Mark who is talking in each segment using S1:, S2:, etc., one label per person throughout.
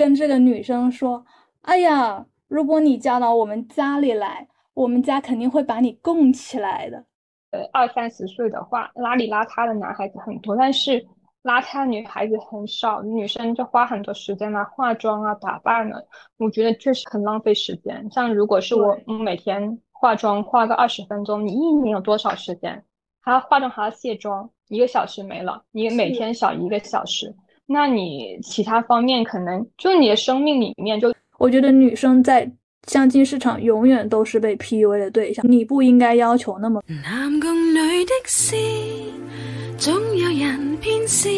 S1: 跟这个女生说：“哎呀，如果你嫁到我们家里来，我们家肯定会把你供起来的。”
S2: 呃，二三十岁的话，邋里邋遢的男孩子很多，但是邋遢女孩子很少。女生就花很多时间来化妆啊、打扮呢，我觉得确实很浪费时间。像如果是我每天化妆化个二十分钟，你一年有多少时间？还要化妆还要卸妆，一个小时没了，你每天少一个小时，那你其他方面可能就你的生命里面就，
S1: 我觉得女生在。相亲市场永远都是被 PUA 的对象，你不应该要求那么。男共女的事，总有人偏私，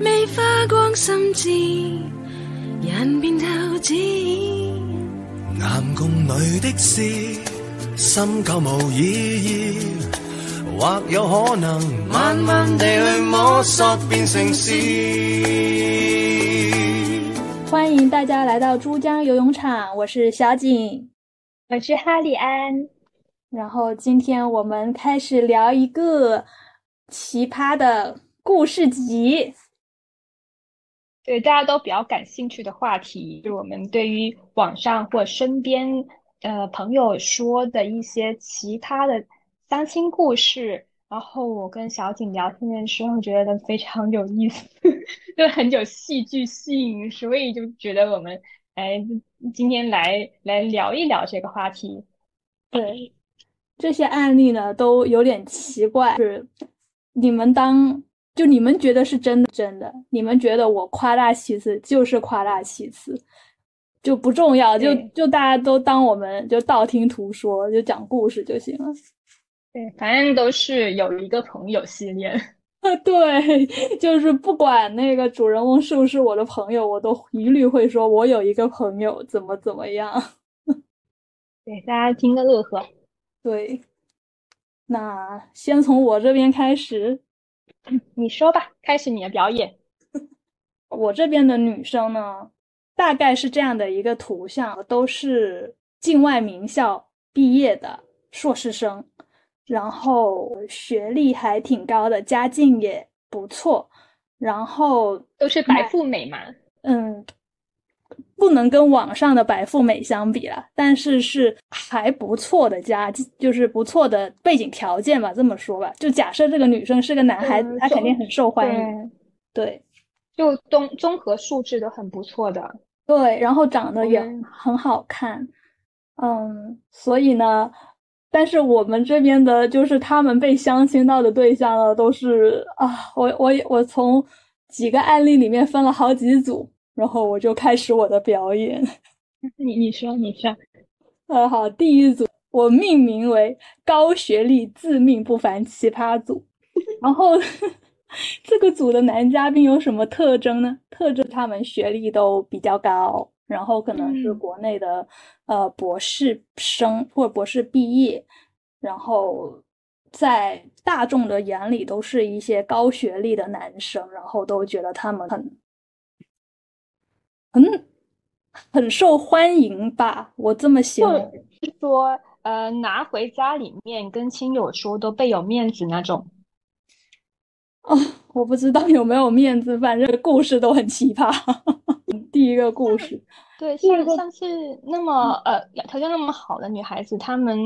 S1: 未花光心智，人便透支。男共女的事，深究无意义，或有可能慢慢地去摸索，变成诗。欢迎大家来到珠江游泳场，我是小景，
S2: 我是哈里安。
S1: 然后今天我们开始聊一个奇葩的故事集，
S2: 对大家都比较感兴趣的话题，就是我们对于网上或身边呃朋友说的一些奇葩的相亲故事。然后我跟小景聊天的时候，觉得非常有意思，就很有戏剧性，所以就觉得我们哎，今天来来聊一聊这个话题。
S1: 对，这些案例呢都有点奇怪，是你们当就你们觉得是真的真的，你们觉得我夸大其词就是夸大其词，就不重要，就就大家都当我们就道听途说，就讲故事就行了。
S2: 对，反正都是有一个朋友系列
S1: 啊。对，就是不管那个主人翁是不是我的朋友，我都一律会说我有一个朋友怎么怎么样。
S2: 给，大家听个乐呵。
S1: 对，那先从我这边开始，
S2: 你说吧，开始你的表演。
S1: 我这边的女生呢，大概是这样的一个图像，都是境外名校毕业的硕士生。然后学历还挺高的，家境也不错，然后
S2: 都是白富美嘛。
S1: 嗯，不能跟网上的白富美相比了，但是是还不错的家，就是不错的背景条件吧，这么说吧。就假设这个女生是个男孩子，他肯定很受欢迎。对，
S2: 就综综合素质都很不错的。
S1: 对，然后长得也很好看。嗯，所以呢。但是我们这边的，就是他们被相亲到的对象呢，都是啊，我我我从几个案例里面分了好几组，然后我就开始我的表演。
S2: 你你说你说，
S1: 呃好，第一组我命名为高学历自命不凡奇葩组，然后 这个组的男嘉宾有什么特征呢？特征他们学历都比较高。然后可能是国内的，呃，博士生或者博士毕业，然后在大众的眼里都是一些高学历的男生，然后都觉得他们很，很很受欢迎吧？我这么想，
S2: 是说，呃，拿回家里面跟亲友说都倍有面子那种。
S1: 哦，我不知道有没有面子，反正故事都很奇葩。第一个故事，
S2: 对，像像是那么呃条件那么好的女孩子，她们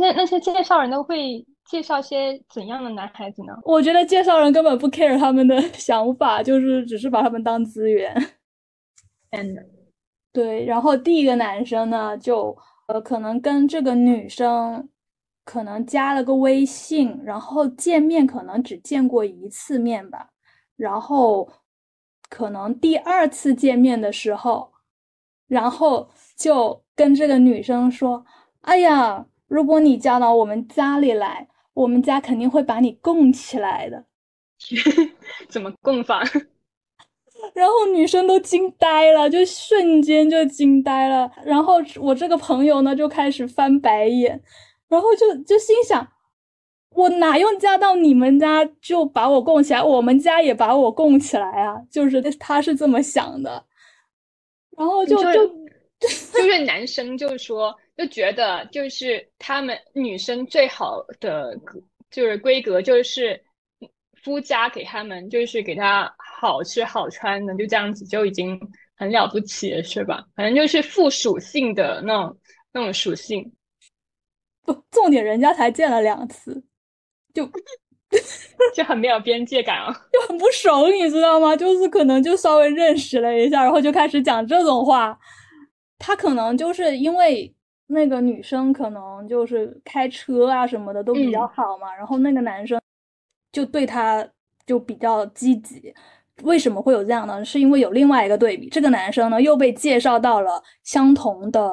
S2: 那那些介绍人都会介绍些怎样的男孩子呢？
S1: 我觉得介绍人根本不 care 他们的想法，就是只是把他们当资源。
S2: 嗯，
S1: 对。然后第一个男生呢，就呃可能跟这个女生可能加了个微信，然后见面可能只见过一次面吧，然后。可能第二次见面的时候，然后就跟这个女生说：“哎呀，如果你嫁到我们家里来，我们家肯定会把你供起来的。”
S2: 怎么供法？
S1: 然后女生都惊呆了，就瞬间就惊呆了。然后我这个朋友呢，就开始翻白眼，然后就就心想。我哪用嫁到你们家就把我供起来？我们家也把我供起来啊！就是他是这么想的，然后就就
S2: 就是男生就说就觉得就是他们女生最好的就是规格就是夫家给他们就是给他好吃好穿的，就这样子就已经很了不起了，是吧？反正就是附属性的那种那种属性。
S1: 不，重点人家才见了两次，就
S2: 就很没有边界感啊，
S1: 就很不熟，你知道吗？就是可能就稍微认识了一下，然后就开始讲这种话。他可能就是因为那个女生可能就是开车啊什么的都比较好嘛，然后那个男生就对他就比较积极。为什么会有这样呢？是因为有另外一个对比，这个男生呢又被介绍到了相同的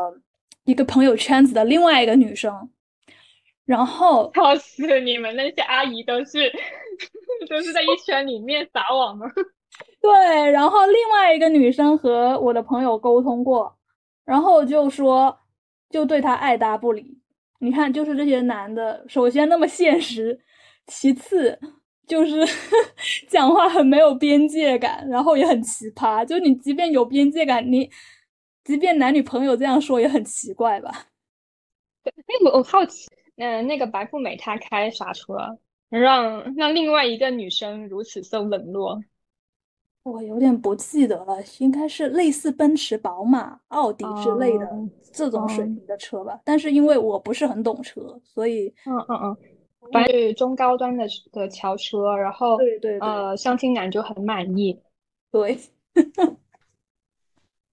S1: 一个朋友圈子的另外一个女生。然后，
S2: 笑死你们那些阿姨都是 都是在一圈里面撒网吗？
S1: 对，然后另外一个女生和我的朋友沟通过，然后就说就对他爱答不理。你看，就是这些男的，首先那么现实，其次就是 讲话很没有边界感，然后也很奇葩。就你即便有边界感，你即便男女朋友这样说也很奇怪吧？
S2: 对，哎，我我好奇。嗯，那个白富美她开啥车，让让另外一个女生如此受冷落？
S1: 我有点不记得了，应该是类似奔驰、宝马、奥迪之类的这种水平的车吧。但是因为我不是很懂车，所以
S2: 嗯嗯嗯，反正中高端的的轿车，然后
S1: 对对
S2: 呃，相亲男就很满意。
S1: 对，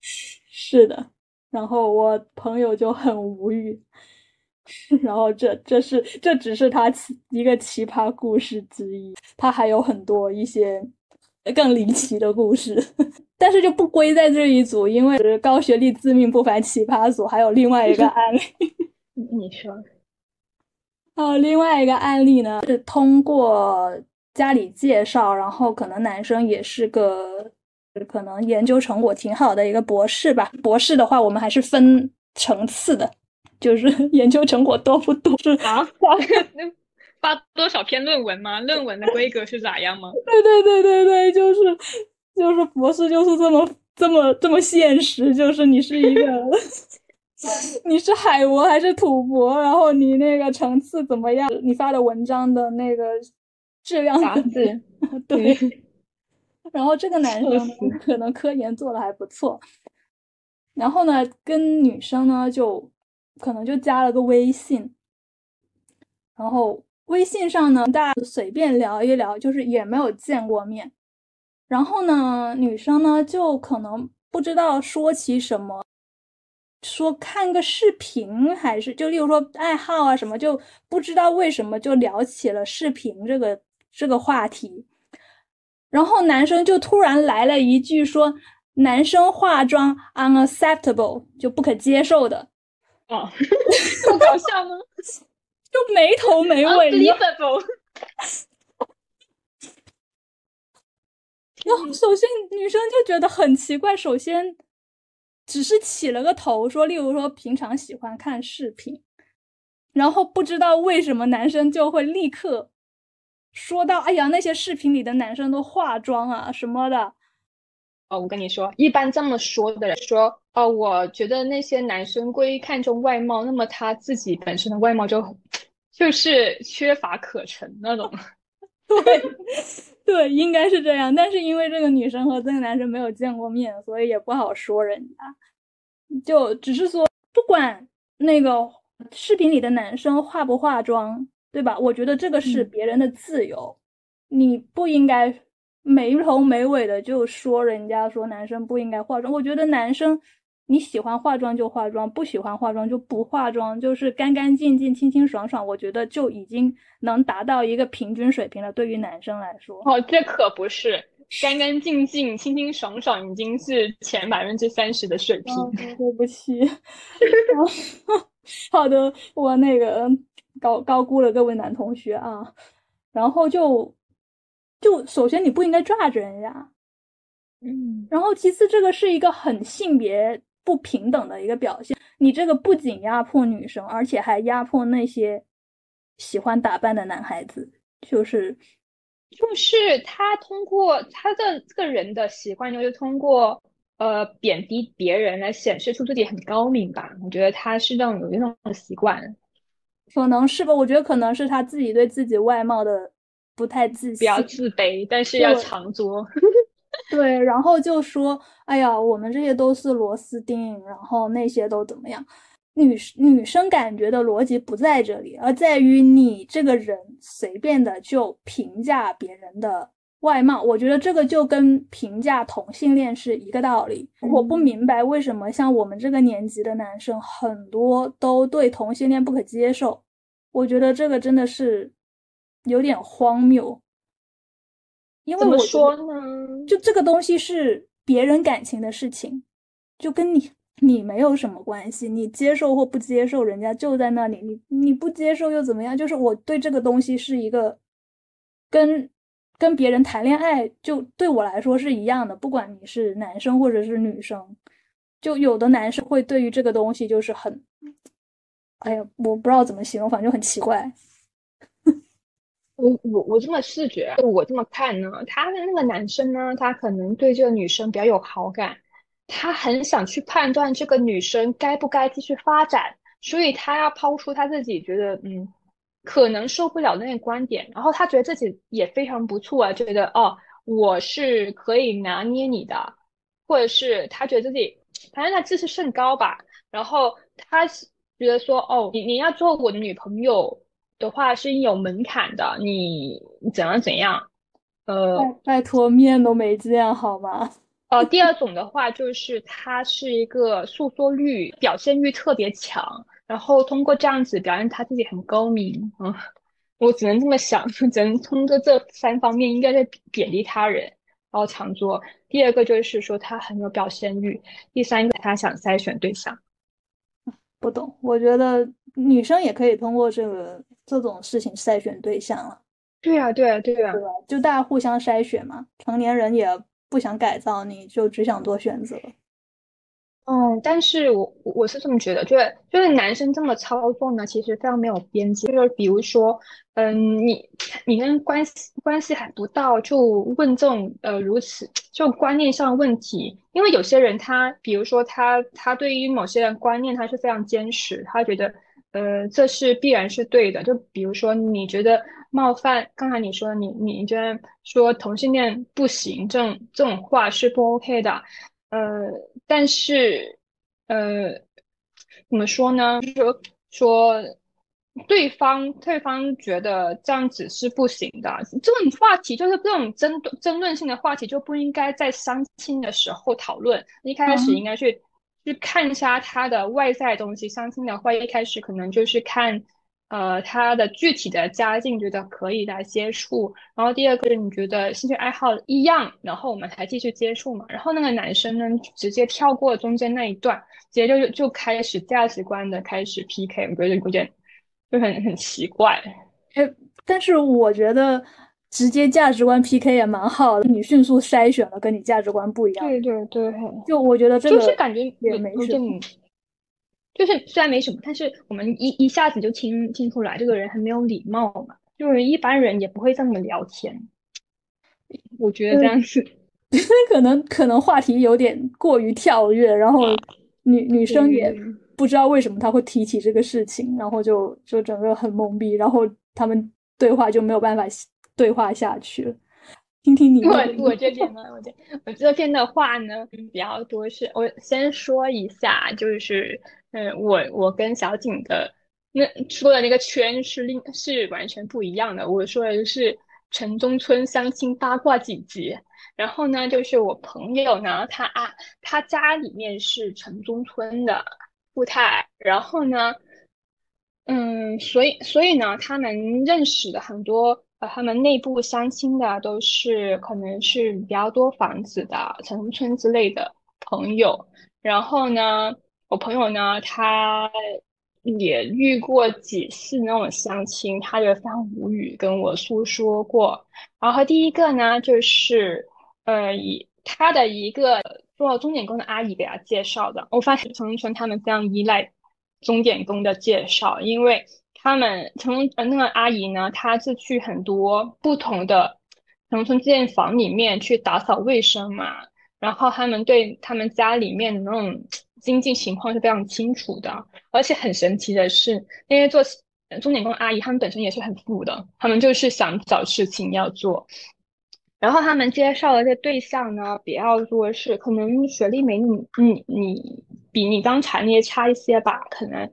S1: 是的，然后我朋友就很无语。然后这这是这只是他奇一个奇葩故事之一，他还有很多一些更离奇的故事，但是就不归在这一组，因为高学历自命不凡奇葩组还有另外一个案例。
S2: 你说，
S1: 有另外一个案例呢，是通过家里介绍，然后可能男生也是个可能研究成果挺好的一个博士吧。博士的话，我们还是分层次的。就是 研究成果多不多？是
S2: 啊，发多少篇论文吗？论文的规格是咋样吗？
S1: 对对对对对，就是就是博士就是这么这么这么现实，就是你是一个 你是海博还是土博，然后你那个层次怎么样？你发的文章的那个质量
S2: 杂志
S1: 对。然后这个男生可能科研做的还不错，然后呢，跟女生呢就。可能就加了个微信，然后微信上呢，大家随便聊一聊，就是也没有见过面。然后呢，女生呢就可能不知道说起什么，说看个视频还是就例如说爱好啊什么，就不知道为什么就聊起了视频这个这个话题。然后男生就突然来了一句说：“男生化妆 unacceptable，就不可接受的。”
S2: 哦，不搞笑吗？
S1: 就没头没尾。然后，首先女生就觉得很奇怪。首先，只是起了个头，说，例如说平常喜欢看视频，然后不知道为什么男生就会立刻说到：“哎呀，那些视频里的男生都化妆啊什么的。”
S2: 哦，我跟你说，一般这么说的人说。哦，我觉得那些男生过于看重外貌，那么他自己本身的外貌就就是缺乏可乘那种。
S1: 对，对，应该是这样。但是因为这个女生和这个男生没有见过面，所以也不好说人家。就只是说，不管那个视频里的男生化不化妆，对吧？我觉得这个是别人的自由，你不应该没头没尾的就说人家说男生不应该化妆。我觉得男生。你喜欢化妆就化妆，不喜欢化妆就不化妆，就是干干净净、清清爽爽，我觉得就已经能达到一个平均水平了。对于男生来说，
S2: 哦，这可不是干干净净、清清爽爽，已经是前百分之三十的水平。
S1: 对不起，好的，我那个高高估了各位男同学啊。然后就就首先你不应该抓着人家，
S2: 嗯，
S1: 然后其次这个是一个很性别。不平等的一个表现，你这个不仅压迫女生，而且还压迫那些喜欢打扮的男孩子。就是，
S2: 就是他通过他的这个人的习惯，就是通过呃贬低别人来显示出自己很高明吧。我觉得他是这种有一种习惯，
S1: 可能是吧。我觉得可能是他自己对自己外貌的不太自信，
S2: 比较自卑，但是要藏拙。
S1: 对，然后就说，哎呀，我们这些都是螺丝钉，然后那些都怎么样？女女生感觉的逻辑不在这里，而在于你这个人随便的就评价别人的外貌。我觉得这个就跟评价同性恋是一个道理。我不明白为什么像我们这个年级的男生很多都对同性恋不可接受。我觉得这个真的是有点荒谬。因为
S2: 怎么说呢？
S1: 就这个东西是别人感情的事情，就跟你。你没有什么关系，你接受或不接受，人家就在那里。你你不接受又怎么样？就是我对这个东西是一个，跟跟别人谈恋爱，就对我来说是一样的。不管你是男生或者是女生，就有的男生会对于这个东西就是很，哎呀，我不知道怎么形容，反正就很奇怪。
S2: 我我我这么视觉，我这么看呢，他的那个男生呢，他可能对这个女生比较有好感。他很想去判断这个女生该不该继续发展，所以他要抛出他自己觉得嗯可能受不了那个观点，然后他觉得自己也非常不错啊，觉得哦我是可以拿捏你的，或者是他觉得自己反正他自视甚高吧，然后他觉得说哦你你要做我的女朋友的话是有门槛的，你怎样怎样，呃
S1: 拜托面都没见好吗？
S2: 呃，第二种的话就是他是一个诉说欲、表现欲特别强，然后通过这样子表现他自己很高明。嗯，我只能这么想，只能通过这三方面，应该在贬低他人，然后强作。第二个就是说他很有表现欲，第三个他想筛选对象。
S1: 不懂，我觉得女生也可以通过这个这种事情筛选对象了。
S2: 对呀，对呀，对呀，
S1: 就大家互相筛选嘛，成年人也。不想改造，你就只想做选择。
S2: 嗯，但是我我是这么觉得，就是就是男生这么操作呢，其实非常没有边界。就是比如说，嗯，你你跟关系关系还不到，就问这种呃如此就观念上问题。因为有些人他，比如说他他对于某些人观念他是非常坚持，他觉得呃这是必然是对的。就比如说你觉得。冒犯，刚才你说你你觉得说同性恋不行，这种这种话是不 OK 的，呃，但是呃，怎么说呢？就是说说对方对方觉得这样子是不行的，这种话题就是这种争争论性的话题就不应该在相亲的时候讨论，一开始应该去去看一下他的外在东西。相亲的话，一开始可能就是看。呃，他的具体的家境觉得可以来接触，然后第二个是你觉得兴趣爱好一样，然后我们才继续接触嘛。然后那个男生呢，直接跳过中间那一段，直接就就开始价值观的开始 PK，我觉得有点就很很奇怪。
S1: 哎，但是我觉得直接价值观 PK 也蛮好的，你迅速筛选了跟你价值观不一样。
S2: 对对对，
S1: 就我觉得这个
S2: 就是感觉
S1: 也没什么。
S2: 就是虽然没什么，但是我们一一下子就听听出来这个人很没有礼貌嘛。就是一般人也不会这么聊天，我觉得这样子，
S1: 可能可能话题有点过于跳跃，然后女女生也不知道为什么他会提起这个事情，然后就就整个很懵逼，然后他们对话就没有办法对话下去了。听听你，
S2: 我我这边呢，我这我这边的话呢比较多是，我先说一下，就是。嗯，我我跟小景的那说的那个圈是另是完全不一样的。我说的是城中村相亲八卦几集，然后呢，就是我朋友呢，他啊，他家里面是城中村的富太，然后呢，嗯，所以所以呢，他们认识的很多，他们内部相亲的都是可能是比较多房子的城中村之类的朋友，然后呢。我朋友呢，他也遇过几次那种相亲，他就非常无语，跟我诉说过。然后第一个呢，就是呃，以他的一个做钟点工的阿姨给他介绍的。我发现城中村他们非常依赖钟点工的介绍，因为他们城呃那个阿姨呢，她是去很多不同的城中村建房里面去打扫卫生嘛，然后他们对他们家里面的那种。经济情况是非常清楚的，而且很神奇的是，那些做钟点工阿姨，他们本身也是很富的，他们就是想找事情要做。然后他们介绍的这对象呢，比较多是可能学历没你你你比你刚才那些差一些吧，可能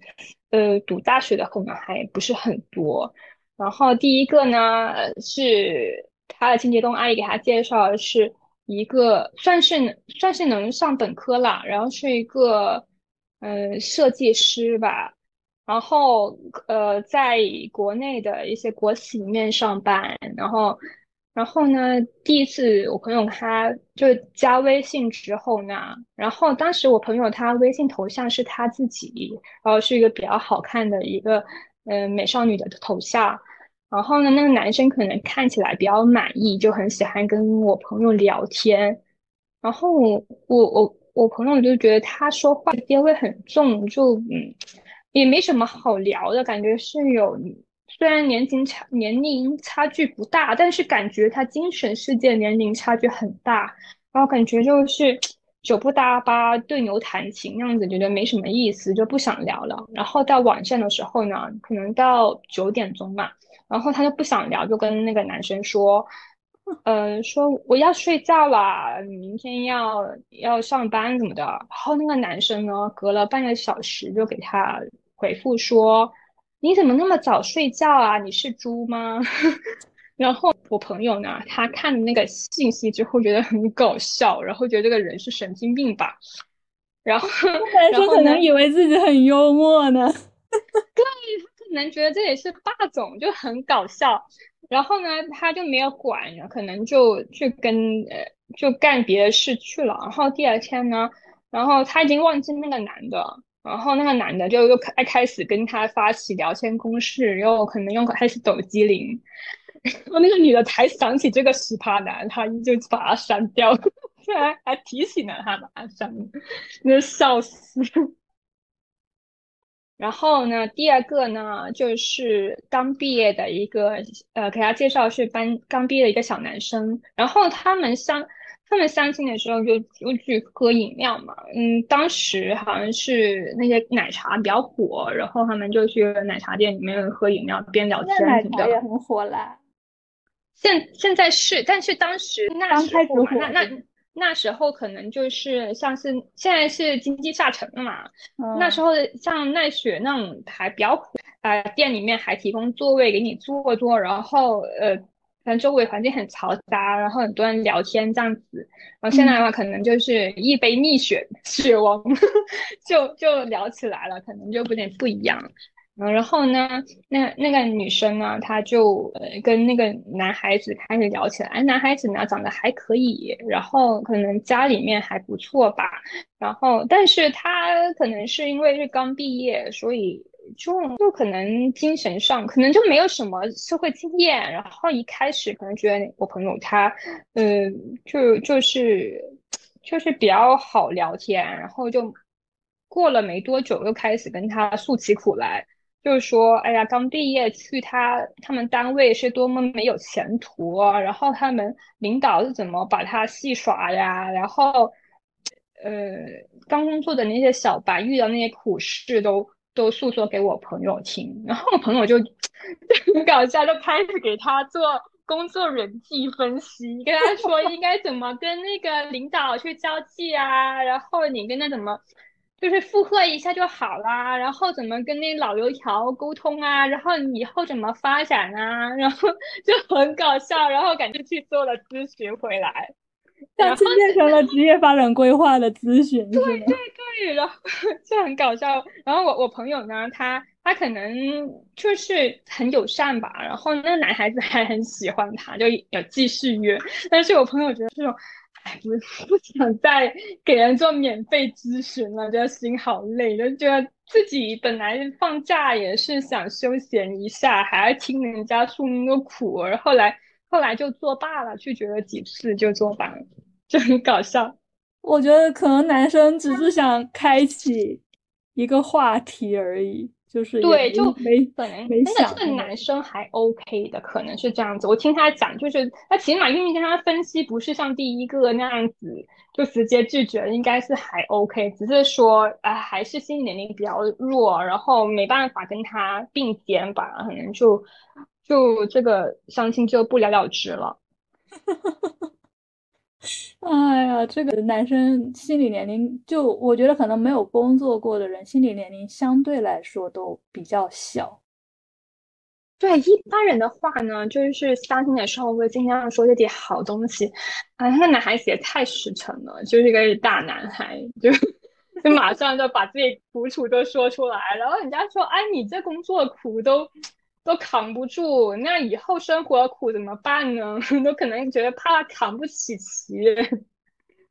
S2: 呃读大学的可能还不是很多。然后第一个呢是他的清洁工阿姨给他介绍的是一个算是算是能上本科了，然后是一个嗯设计师吧，然后呃在国内的一些国企里面上班，然后。然后呢，第一次我朋友他就加微信之后呢，然后当时我朋友他微信头像是他自己，然后是一个比较好看的一个嗯美少女的头像。然后呢，那个男生可能看起来比较满意，就很喜欢跟我朋友聊天。然后我我我朋友就觉得他说话爹味很重，就嗯也没什么好聊的感觉，是有。虽然年龄差年龄差距不大，但是感觉他精神世界年龄差距很大，然后感觉就是酒不搭八对牛弹琴那样子，觉得没什么意思，就不想聊了。然后到晚上的时候呢，可能到九点钟嘛，然后他就不想聊，就跟那个男生说，呃，说我要睡觉了，明天要要上班怎么的。然后那个男生呢，隔了半个小时就给他回复说。你怎么那么早睡觉啊？你是猪吗？然后我朋友呢，他看那个信息之后觉得很搞笑，然后觉得这个人是神经病吧。然后
S1: 男生可能以为自己很幽默呢。
S2: 对他可能觉得这也是霸总，就很搞笑。然后呢，他就没有管，可能就去跟呃就干别的事去了。然后第二天呢，然后他已经忘记那个男的。然后那个男的就又开开始跟他发起聊天攻势，又可能又开始抖机灵。然后那个女的才想起这个奇葩男，她就把他删掉，居然还提醒了他把他删，那笑死。然后呢，第二个呢，就是刚毕业的一个，呃，给他介绍是班刚毕业的一个小男生，然后他们相。他们相亲的时候就就去喝饮料嘛，嗯，当时好像是那些奶茶比较火，然后他们就去奶茶店里面喝饮料边聊天
S1: 奶茶也很火啦。
S2: 现现在是，但是当时那时候那那那时候可能就是像是现在是经济下沉了嘛，那时候像奈雪那种还比较火，啊，店里面还提供座位给你坐坐，然后呃。但周围环境很嘈杂，然后很多人聊天这样子。然后现在的话，可能就是一杯蜜雪 雪王，就就聊起来了，可能就有点不一样。嗯，然后呢，那那个女生呢，她就呃跟那个男孩子开始聊起来。男孩子呢长得还可以，然后可能家里面还不错吧。然后，但是他可能是因为是刚毕业，所以。就就可能精神上可能就没有什么社会经验，然后一开始可能觉得我朋友他，嗯，就就是就是比较好聊天，然后就过了没多久又开始跟他诉起苦来，就是说，哎呀，刚毕业去他他们单位是多么没有前途啊，然后他们领导是怎么把他戏耍呀，然后，呃，刚工作的那些小白遇到那些苦事都。都诉说给我朋友听，然后我朋友就 很搞笑，就开始给他做工作人际分析，跟他说应该怎么跟那个领导去交际啊，然后你跟他怎么就是附和一下就好啦，然后怎么跟那老油条沟通啊，然后以后怎么发展啊，然后 就很搞笑，然后赶紧去做了咨询回来。
S1: 下次变成了职业发展规划的咨询，
S2: 对对对，然后 就很搞笑。然后我我朋友呢，他他可能就是很友善吧，然后那个男孩子还很喜欢他，就有继续约。但是我朋友觉得这种，哎，不 不想再给人做免费咨询了，觉得心好累，就觉得自己本来放假也是想休闲一下，还要听人家诉那个苦，然后来。后来就作罢了，拒绝了几次就作罢了，就很搞笑。
S1: 我觉得可能男生只是想开启一个话题而已，就是
S2: 对，就
S1: 没
S2: 可能那个这个男生还 OK 的，可能是这样子。我听他讲，就是他起码愿意跟他分析，不是像第一个那样子就直接拒绝，应该是还 OK，只是说啊，还是心理年龄比较弱，然后没办法跟他并肩吧，可能就。就这个相亲就不了了之了。
S1: 哎呀，这个男生心理年龄，就我觉得可能没有工作过的人，心理年龄相对来说都比较小。
S2: 对一般人的话呢，就是相亲的时候会尽量说一点好东西。啊，那个男孩子也太实诚了，就是一个大男孩，就就马上就把自己苦楚都说出来。然后人家说：“哎，你这工作苦都都扛不住，那以后生活苦怎么办呢？都可能觉得怕扛不起旗。”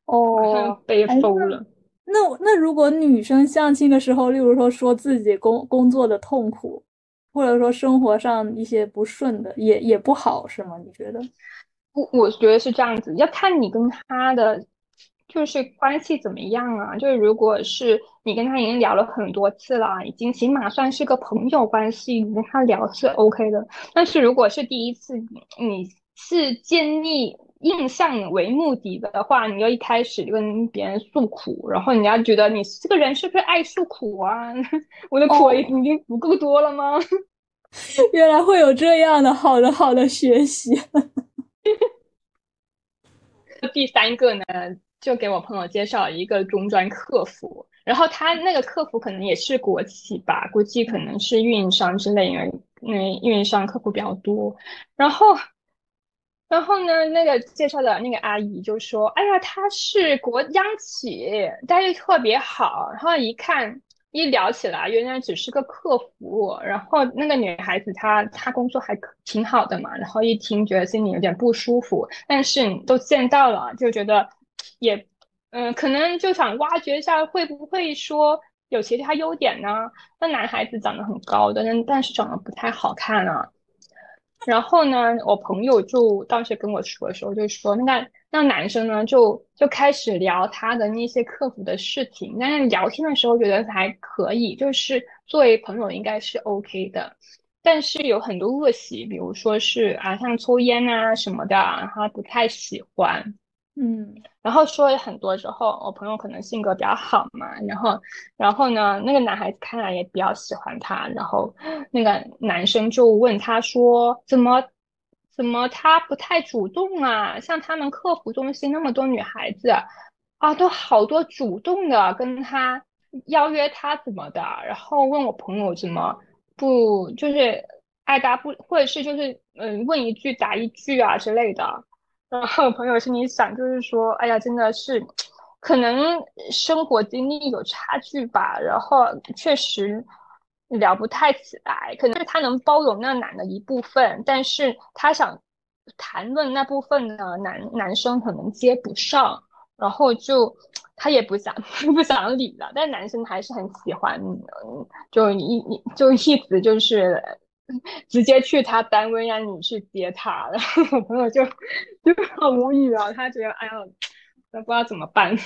S1: 哦，
S2: 被疯了。
S1: 那那如果女生相亲的时候，例如说说自己工工作的痛苦。或者说生活上一些不顺的也也不好是吗？你觉得？
S2: 我我觉得是这样子，要看你跟他的就是关系怎么样啊。就是如果是你跟他已经聊了很多次了，已经起码算是个朋友关系，你跟他聊是 OK 的。但是如果是第一次，你是建立印象为目的的话，你要一开始就跟别人诉苦，然后人家觉得你这个人是不是爱诉苦啊？我的苦已经不够多了吗？
S1: 原来会有这样的好的好的学习。
S2: 第三个呢，就给我朋友介绍一个中专客服，然后他那个客服可能也是国企吧，估计可能是运营商之类，因为因为运营商客服比较多，然后。然后呢，那个介绍的那个阿姨就说：“哎呀，她是国央企，待遇特别好。”然后一看一聊起来，原来只是个客服。然后那个女孩子她她工作还挺好的嘛。然后一听觉得心里有点不舒服，但是都见到了，就觉得也嗯，可能就想挖掘一下会不会说有其他优点呢？那男孩子长得很高的，但但是长得不太好看啊。然后呢，我朋友就当时跟我说的时候，就说那那男生呢，就就开始聊他的那些客服的事情。但是聊天的时候觉得还可以，就是作为朋友应该是 OK 的。但是有很多恶习，比如说是啊，像抽烟啊什么的，他不太喜欢。
S1: 嗯，
S2: 然后说了很多之后，我朋友可能性格比较好嘛，然后，然后呢，那个男孩子看来也比较喜欢他，然后那个男生就问他说：“怎么，怎么他不太主动啊？像他们客服中心那么多女孩子啊，都好多主动的跟他邀约他怎么的？然后问我朋友怎么不就是爱答不，或者是就是嗯问一句答一句啊之类的。”然后朋友心里想，就是说，哎呀，真的是，可能生活经历有差距吧，然后确实聊不太起来。可能是他能包容那男的一部分，但是他想谈论那部分呢，男男生可能接不上，然后就他也不想 不想理了。但男生还是很喜欢，就一一就一直就是。直接去他单位让你去接他，然后我朋友就就很无语啊，他觉得哎呀，都不知道怎么办。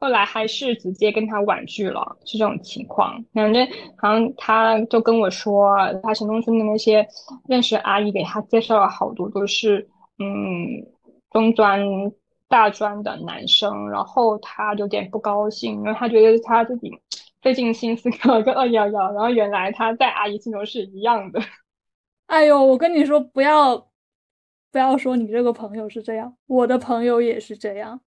S2: 后来还是直接跟他婉拒了，是这种情况。反正好像他就跟我说，他城中村的那些认识阿姨给他介绍了好多都是嗯中专、大专的男生，然后他有点不高兴，因为他觉得他自己。费尽心思考了个二幺幺，然后原来他在阿姨心中是一样的。
S1: 哎呦，我跟你说，不要不要说你这个朋友是这样，我的朋友也是这样，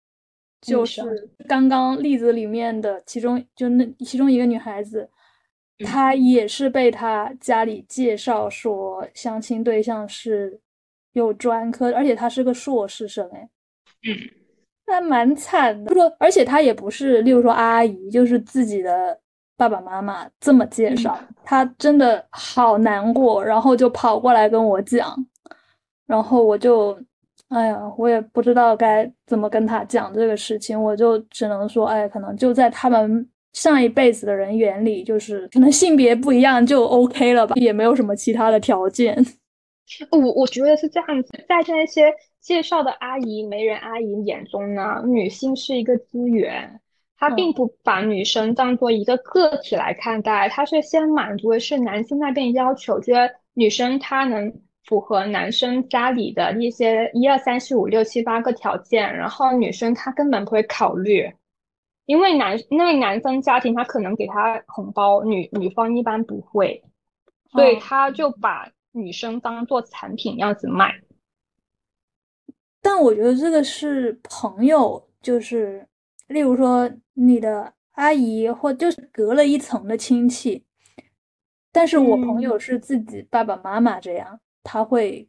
S1: 就是刚刚例子里面的其中就那其中一个女孩子，她也是被她家里介绍说相亲对象是有专科，而且她是个硕士生，哎，
S2: 嗯。
S1: 那蛮惨的，说，而且他也不是，例如说阿姨，就是自己的爸爸妈妈这么介绍，他真的好难过，然后就跑过来跟我讲，然后我就，哎呀，我也不知道该怎么跟他讲这个事情，我就只能说，哎，可能就在他们上一辈子的人眼里，就是可能性别不一样就 OK 了吧，也没有什么其他的条件。
S2: 我我觉得是这样子，在那些。介绍的阿姨、媒人阿姨眼中呢，女性是一个资源，她并不把女生当做一个个体来看待，他是先满足的是男性那边要求，觉得女生她能符合男生家里的一些一二三四五六七八个条件，然后女生她根本不会考虑，因为男因为男生家庭他可能给他红包，女女方一般不会，所以他就把女生当做产品样子卖。
S1: 但我觉得这个是朋友，就是例如说你的阿姨，或就是隔了一层的亲戚。但是我朋友是自己爸爸妈妈这样，他会，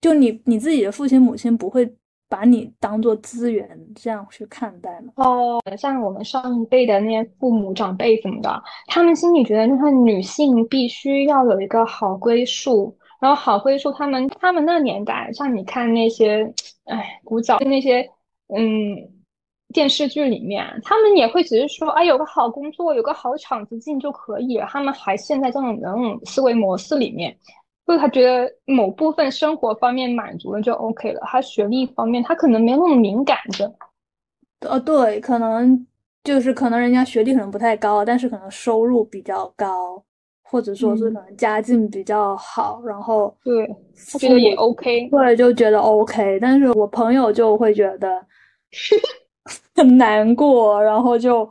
S1: 就你你自己的父亲母亲不会把你当做资源这样去看待吗？
S2: 哦，像我们上一辈的那些父母长辈什么的，他们心里觉得就是女性必须要有一个好归宿，然后好归宿，他们他们那年代，像你看那些，哎，古早那些，嗯。电视剧里面，他们也会只是说，哎，有个好工作，有个好厂子进就可以了。他们还陷在这种那种思维模式里面，就是他觉得某部分生活方面满足了就 OK 了。他学历方面，他可能没那么敏感的。
S1: 呃，对，可能就是可能人家学历可能不太高，但是可能收入比较高，或者说是可能家境比较好，然后
S2: 对，他觉得也 OK，
S1: 对，就觉得 OK。但是我朋友就会觉得。很难过，然后就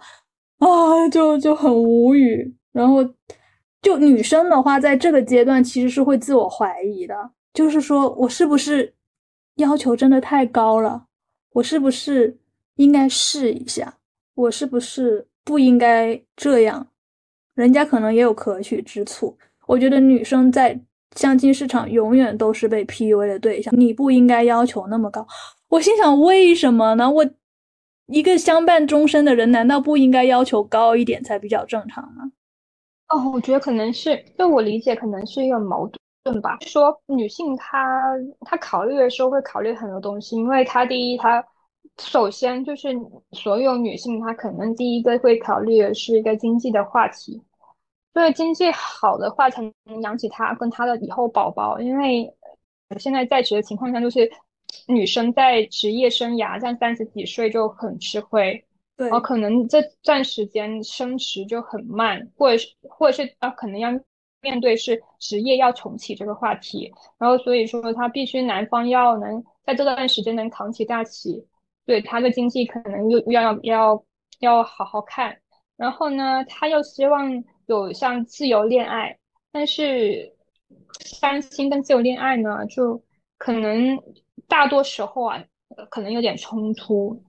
S1: 啊，就就很无语。然后就女生的话，在这个阶段其实是会自我怀疑的，就是说我是不是要求真的太高了？我是不是应该试一下？我是不是不应该这样？人家可能也有可取之处。我觉得女生在相亲市场永远都是被 PUA 的对象，你不应该要求那么高。我心想，为什么呢？我。一个相伴终身的人，难道不应该要求高一点才比较正常吗？
S2: 哦，我觉得可能是，就我理解，可能是一个矛盾吧。说女性她她考虑的时候会考虑很多东西，因为她第一，她首先就是所有女性她可能第一个会考虑的是一个经济的话题，所以经济好的话才能养起她跟她的以后宝宝。因为现在在职的情况下就是。女生在职业生涯像三十几岁就很吃亏，
S1: 对，
S2: 然后可能这段时间升职就很慢，或者是或者是啊，可能要面对是职业要重启这个话题，然后所以说他必须男方要能在这段时间能扛起大旗，对他的经济可能又要要要好好看，然后呢，他又希望有像自由恋爱，但是三星跟自由恋爱呢，就可能。大多时候啊，可能有点冲突，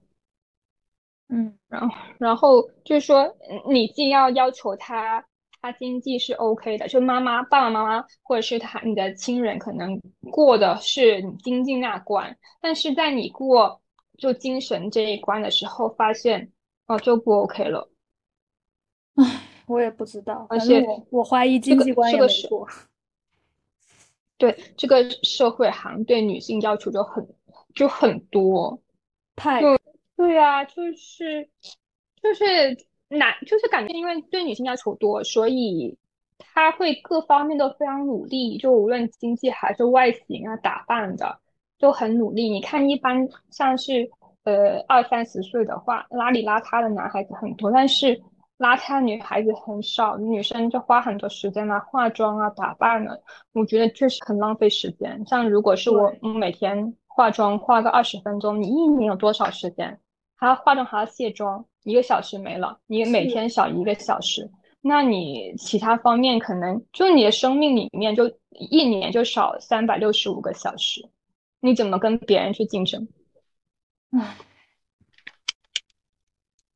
S1: 嗯，
S2: 然后然后就是说，你既要要求他，他经济是 OK 的，就妈妈、爸爸妈妈或者是他你的亲人可能过的是你经济那关，但是在你过就精神这一关的时候，发现哦就不 OK 了。
S1: 唉，我也不知道，而且我怀疑经济关也没过。
S2: 对这个社会，好像对女性要求就很就很多，
S1: 太
S2: 对啊，就是就是男，就是感觉因为对女性要求多，所以他会各方面都非常努力，就无论经济还是外形啊、打扮的都很努力。你看，一般像是呃二三十岁的话，邋里邋遢的男孩子很多，但是。邋遢女孩子很少，女生就花很多时间来化妆啊、打扮呢。我觉得确实很浪费时间。像如果是我每天化妆化个二十分钟，你一年有多少时间？还要化妆还要卸妆，一个小时没了。你每天少一个小时，那你其他方面可能就你的生命里面就一年就少三百六十五个小时，你怎么跟别人去竞争？
S1: 唉。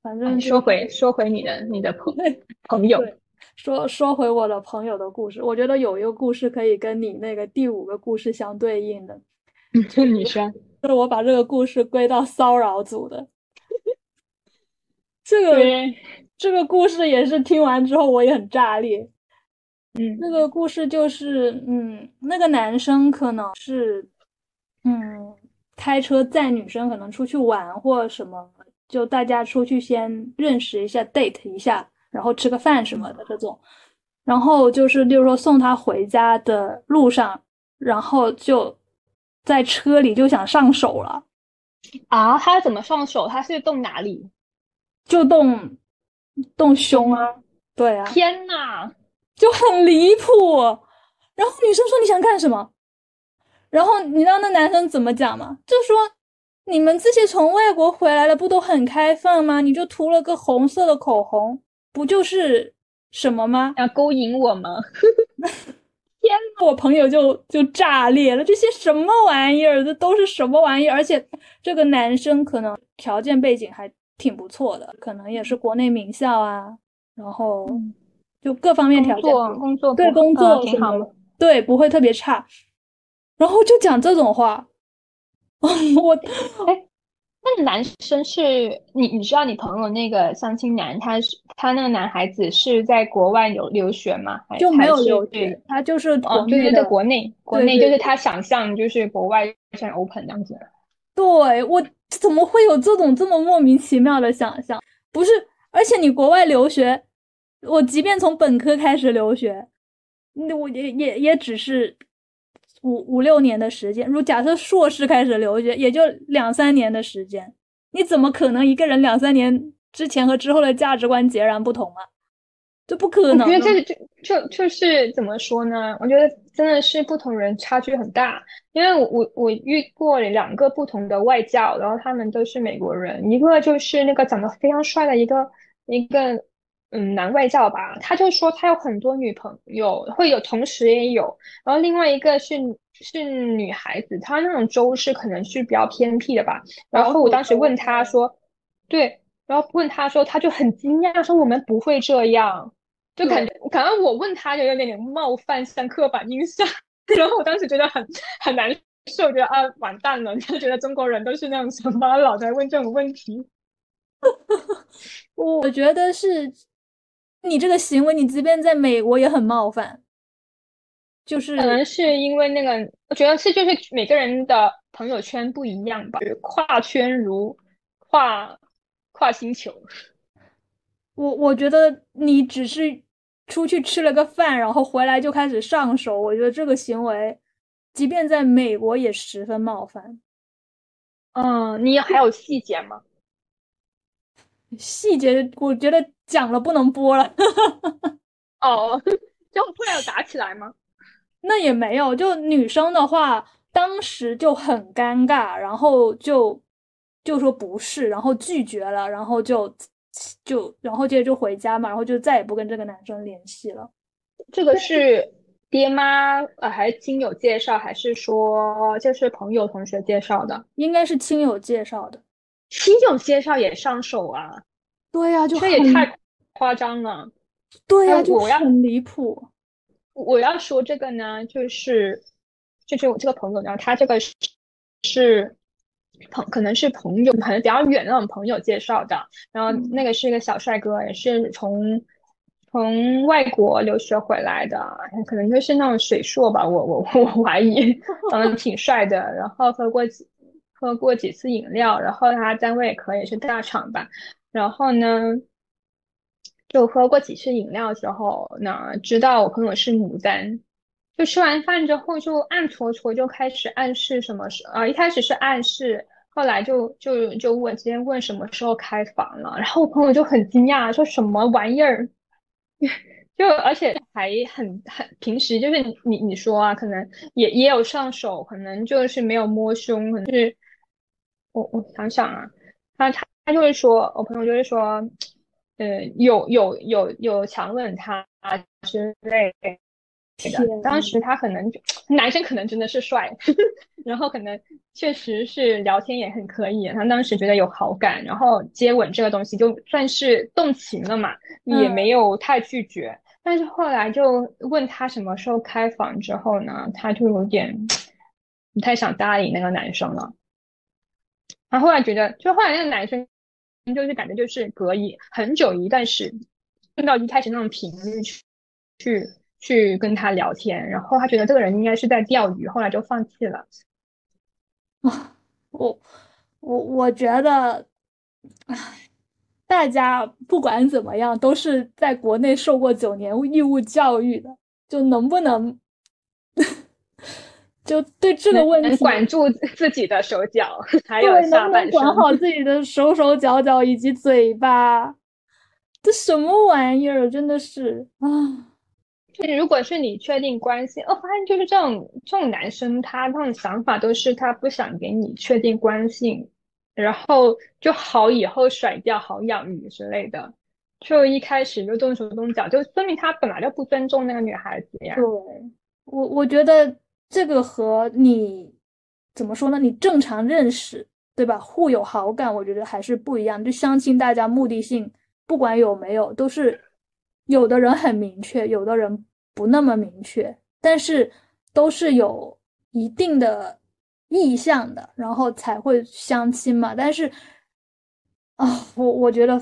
S1: 反正
S2: 说回说回你的你的朋 朋友，
S1: 说说回我的朋友的故事，我觉得有一个故事可以跟你那个第五个故事相对应的。
S2: 这女生，
S1: 就是我把这个故事归到骚扰组的。这个这个故事也是听完之后我也很炸裂。
S2: 嗯，
S1: 那个故事就是，嗯，那个男生可能是，嗯，开车载女生可能出去玩或什么。就大家出去先认识一下，date 一下，然后吃个饭什么的这种，然后就是，例如说送他回家的路上，然后就在车里就想上手了。
S2: 啊，他怎么上手？他是动哪里？
S1: 就动动胸啊？对啊。
S2: 天呐，
S1: 就很离谱。然后女生说你想干什么？然后你知道那男生怎么讲吗？就说。你们这些从外国回来的不都很开放吗？你就涂了个红色的口红，不就是什么吗？
S2: 要勾引我吗？
S1: 天呐，我朋友就就炸裂了，这些什么玩意儿？这都是什么玩意儿？而且这个男生可能条件背景还挺不错的，可能也是国内名校啊，然后就各方面条件，
S2: 工作
S1: 对工作
S2: 挺好的，
S1: 对不会特别差。然后就讲这种话，我
S2: 哎。那男生是你，你知道你朋友那个相亲男，他是他那个男孩子是在国外留留学吗？
S1: 就没有留学，他就是
S2: 哦，就是在国内，国内就是他想象就是国外像 open 这样子。
S1: 对我怎么会有这种这么莫名其妙的想象？不是，而且你国外留学，我即便从本科开始留学，那我也也也只是。五五六年的时间，如假设硕士开始留学，也就两三年的时间，你怎么可能一个人两三年之前和之后的价值观截然不同啊？这不可能。
S2: 我觉得这就就就是怎么说呢？我觉得真的是不同人差距很大，因为我我我遇过两个不同的外教，然后他们都是美国人，一个就是那个长得非常帅的一个一个。嗯，男外教吧，他就说他有很多女朋友，会有同时也有。然后另外一个是是女孩子，她那种州是可能是比较偏僻的吧。然后我当时问他说，对，然后问他说，他就很惊讶说我们不会这样，就感觉感觉我问他就有点点冒犯，像刻板印象。然后我当时觉得很很难受，觉得啊完蛋了，就觉得中国人都是那种什么老在问这种问题。
S1: 我觉得是。你这个行为，你即便在美国也很冒犯，就是
S2: 可能是因为那个，我觉得是就是每个人的朋友圈不一样吧，跨圈如跨跨星球。
S1: 我我觉得你只是出去吃了个饭，然后回来就开始上手，我觉得这个行为，即便在美国也十分冒犯。
S2: 嗯，你还有细节吗？
S1: 细节，我觉得。讲了不能播了，
S2: 哦，就后来有打起来吗？
S1: 那也没有，就女生的话，当时就很尴尬，然后就就说不是，然后拒绝了，然后就就然后接着就回家嘛，然后就再也不跟这个男生联系了。
S2: 这个是爹妈呃还是亲友介绍，还是说就是朋友同学介绍的？
S1: 应该是亲友介绍的。
S2: 亲友介绍也上手啊？
S1: 对呀，就
S2: 这也太夸张了。
S1: 对呀，就很离谱。
S2: 我要说这个呢，就是就是我这个朋友呢，他这个是朋，可能是朋友，可能比较远的那种朋友介绍的。然后那个是一个小帅哥，也是从从外国留学回来的，可能就是那种水硕吧，我我我怀疑，长得挺帅的。然后喝过几喝过几次饮料，然后他单位可以是大厂吧。然后呢，就喝过几次饮料之后，那知道我朋友是牡丹，就吃完饭之后就暗搓搓就开始暗示什么时啊，一开始是暗示，后来就就就问直接问什么时候开房了，然后我朋友就很惊讶，说什么玩意儿，就而且还很很平时就是你你说啊，可能也也有上手，可能就是没有摸胸，可能是我我想想啊，他他。他就会说，我朋友就会说，呃，有有有有强吻他之类的。当时他可能 男生可能真的是帅，然后可能确实是聊天也很可以。他当时觉得有好感，然后接吻这个东西就算是动情了嘛，也没有太拒绝。但是后来就问他什么时候开房之后呢，他就有点 不太想搭理那个男生了。他后来觉得，就后来那个男生。就是感觉就是可以很久一段时，间到一开始那种频率去去去跟他聊天，然后他觉得这个人应该是在钓鱼，后来就放弃了。
S1: 啊，我我我觉得，唉，大家不管怎么样都是在国内受过九年义务教育的，就能不能？就对这个问题，
S2: 管住自己的手脚，还有下半
S1: 身，管 好自己的手手脚脚以及嘴巴，这什么玩意儿？真的是啊！
S2: 就如果是你确定关系，我发现就是这种这种男生，他那种想法都是他不想给你确定关系，然后就好以后甩掉，好养鱼之类的，就一开始就动手动脚，就说明他本来就不尊重那个女孩子呀。
S1: 对。我我觉得这个和你怎么说呢？你正常认识，对吧？互有好感，我觉得还是不一样。就相亲，大家目的性不管有没有，都是有的人很明确，有的人不那么明确，但是都是有一定的意向的，然后才会相亲嘛。但是啊，我我觉得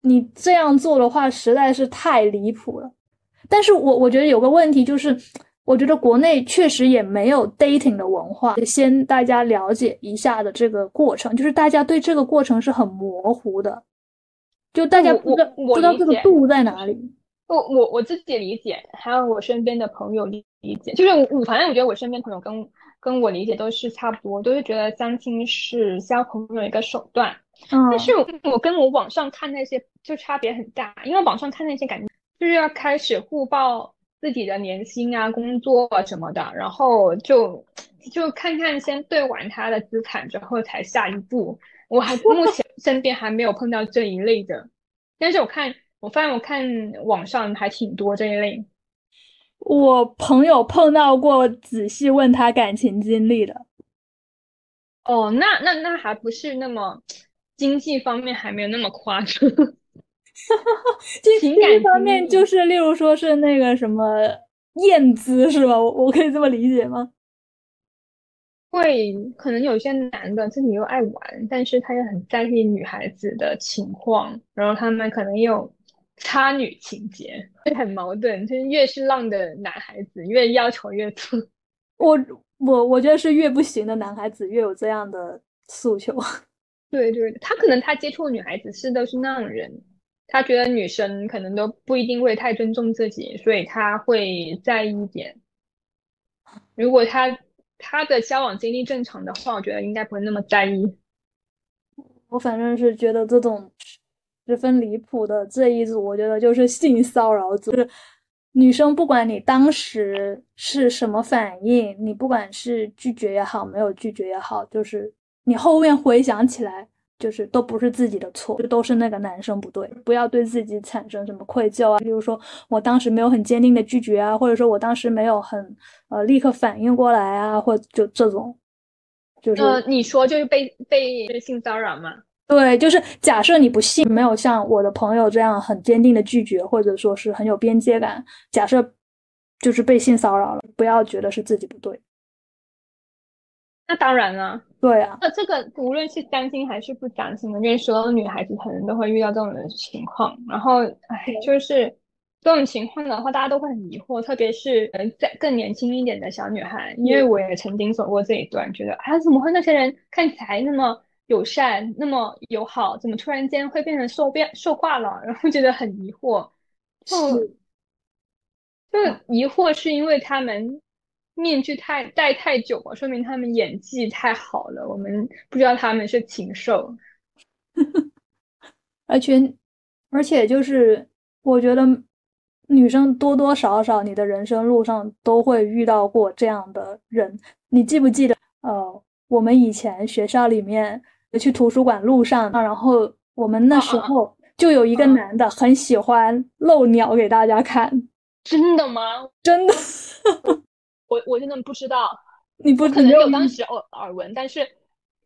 S1: 你这样做的话，实在是太离谱了。但是我我觉得有个问题就是。我觉得国内确实也没有 dating 的文化，先大家了解一下的这个过程，就是大家对这个过程是很模糊的，就大家不知道不知道这个度在哪里。
S2: 我我我自己理解，还有我身边的朋友理理解，就是我反正我觉得我身边朋友跟跟我理解都是差不多，都是觉得相亲是交朋友一个手段。嗯，但是我跟我网上看那些就差别很大，因为网上看那些感觉就是要开始互报。自己的年薪啊、工作啊什么的，然后就就看看，先对完他的资产之后才下一步。我还目前 身边还没有碰到这一类的，但是我看我发现我看网上还挺多这一类。
S1: 我朋友碰到过，仔细问他感情经历的。
S2: 哦，那那那还不是那么经济方面还没有那么夸张。
S1: 哈哈，情感方面就是，例如说是那个什么艳姿是吧？我我可以这么理解吗？
S2: 会，可能有些男的自己又爱玩，但是他又很在意女孩子的情况，然后他们可能有差女情节，就很矛盾。就是越是浪的男孩子，越要求越多。
S1: 我我我觉得是越不行的男孩子越有这样的诉求。
S2: 对 对，他可能他接触的女孩子是都是那种人。他觉得女生可能都不一定会太尊重自己，所以他会在意一点。如果他他的交往经历正常的话，我觉得应该不会那么在意。
S1: 我反正是觉得这种十分离谱的这一组，我觉得就是性骚扰组。就是女生不管你当时是什么反应，你不管是拒绝也好，没有拒绝也好，就是你后面回想起来。就是都不是自己的错，就都是那个男生不对，不要对自己产生什么愧疚啊。比如说我当时没有很坚定的拒绝啊，或者说我当时没有很呃立刻反应过来啊，或就这种，就是
S2: 呃你说就是被被性骚扰吗？
S1: 对，就是假设你不信，没有像我的朋友这样很坚定的拒绝，或者说是很有边界感，假设就是被性骚扰了，不要觉得是自己不对。
S2: 那当然了，
S1: 对啊，
S2: 那这个无论是相亲还是不相亲的，因为所有的女孩子可能都会遇到这种的情况。然后，哎，就是这种情况的话，大家都会很疑惑，特别是呃，在更年轻一点的小女孩，因为我也曾经走过这一段，觉得啊，怎么会那些人看起来那么友善、那么友好，怎么突然间会变成受变受挂了？然后觉得很疑惑，就就疑惑是因为他们。面具太戴太久了，说明他们演技太好了。我们不知道他们是禽兽，
S1: 而且而且就是我觉得女生多多少少你的人生路上都会遇到过这样的人。你记不记得？呃，我们以前学校里面去图书馆路上，然后我们那时候就有一个男的很喜欢露鸟给大家看。
S2: 真的吗？
S1: 真的。
S2: 我我真的不知道，
S1: 你不
S2: 可能有当时耳耳闻，但是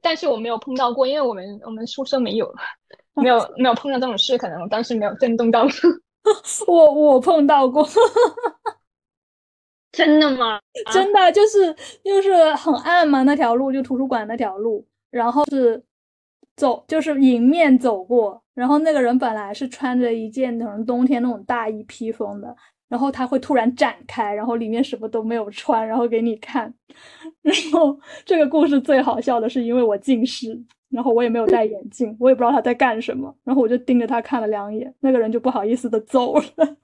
S2: 但是我没有碰到过，因为我们我们宿舍没有，没有没有碰到这种事，可能我当时没有震动到。
S1: 我我碰到过，
S2: 真的吗？
S1: 真的就是就是很暗嘛，那条路就图书馆那条路，然后是走就是迎面走过，然后那个人本来是穿着一件可能冬天那种大衣披风的。然后他会突然展开，然后里面什么都没有穿，然后给你看。然后这个故事最好笑的是，因为我近视，然后我也没有戴眼镜，我也不知道他在干什么。然后我就盯着他看了两眼，那个人就不好意思的走了。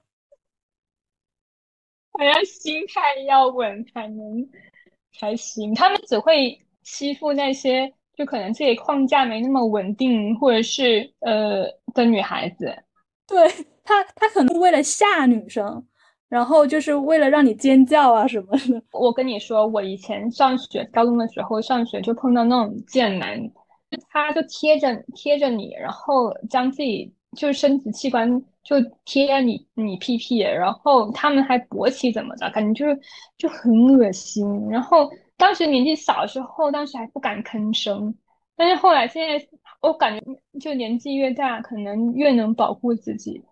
S2: 好像心态要稳才能才行。他们只会欺负那些就可能自己框架没那么稳定，或者是呃的女孩子。
S1: 对他，他可能为了吓女生。然后就是为了让你尖叫啊什么的。
S2: 我跟你说，我以前上学高中的时候上学就碰到那种贱男，他就贴着贴着你，然后将自己就是生殖器官就贴你你屁屁，然后他们还勃起怎么的，感觉就是就很恶心。然后当时年纪小的时候，当时还不敢吭声，但是后来现在我感觉就年纪越大，可能越能保护自己。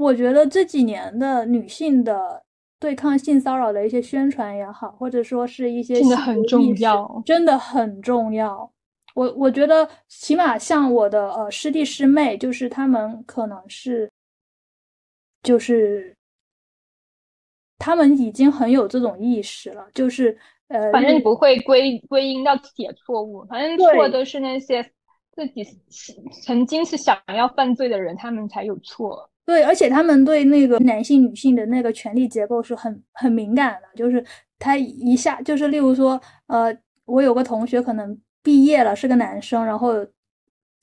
S1: 我觉得这几年的女性的对抗性骚扰的一些宣传也好，或者说是一些
S2: 真的很重要，
S1: 真的很重要。我我觉得起码像我的呃师弟师妹，就是他们可能是，就是他们已经很有这种意识了，就是呃，
S2: 反正你不会归归因到自己的错误，反正错都是那些自己曾经是想要犯罪的人，他们才有错。
S1: 对，而且他们对那个男性、女性的那个权利结构是很很敏感的，就是他一下就是，例如说，呃，我有个同学可能毕业了，是个男生，然后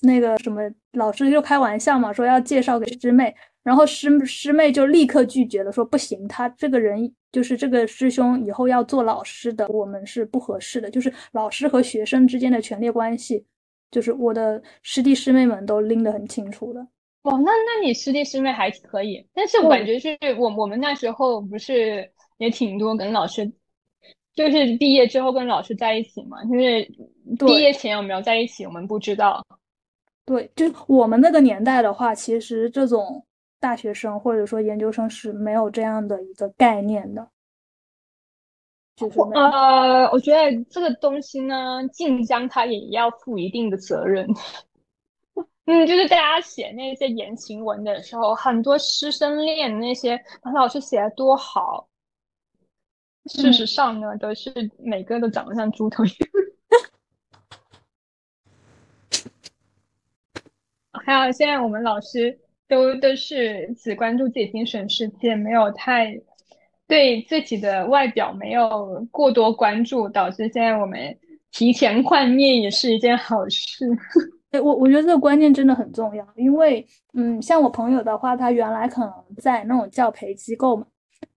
S1: 那个什么老师就开玩笑嘛，说要介绍给师妹，然后师师妹就立刻拒绝了，说不行，他这个人就是这个师兄以后要做老师的，我们是不合适的，就是老师和学生之间的权利关系，就是我的师弟师妹们都拎得很清楚的。
S2: 哦，那那你师弟师妹还可以，但是我感觉是我我们那时候不是也挺多跟老师，就是毕业之后跟老师在一起嘛，就是毕业前有没有在一起，我们不知道。
S1: 对，就我们那个年代的话，其实这种大学生或者说研究生是没有这样的一个概念的。就是
S2: 呃，我觉得这个东西呢，晋江他也要负一定的责任。嗯，就是大家写那些言情文的时候，很多师生恋那些，老师写的多好。事实上呢，都是每个都长得像猪头一样。还有现在我们老师都都是只关注自己精神世界，没有太对自己的外表没有过多关注，导致现在我们提前幻灭也是一件好事。
S1: 对我，我觉得这个观念真的很重要，因为，嗯，像我朋友的话，他原来可能在那种教培机构嘛，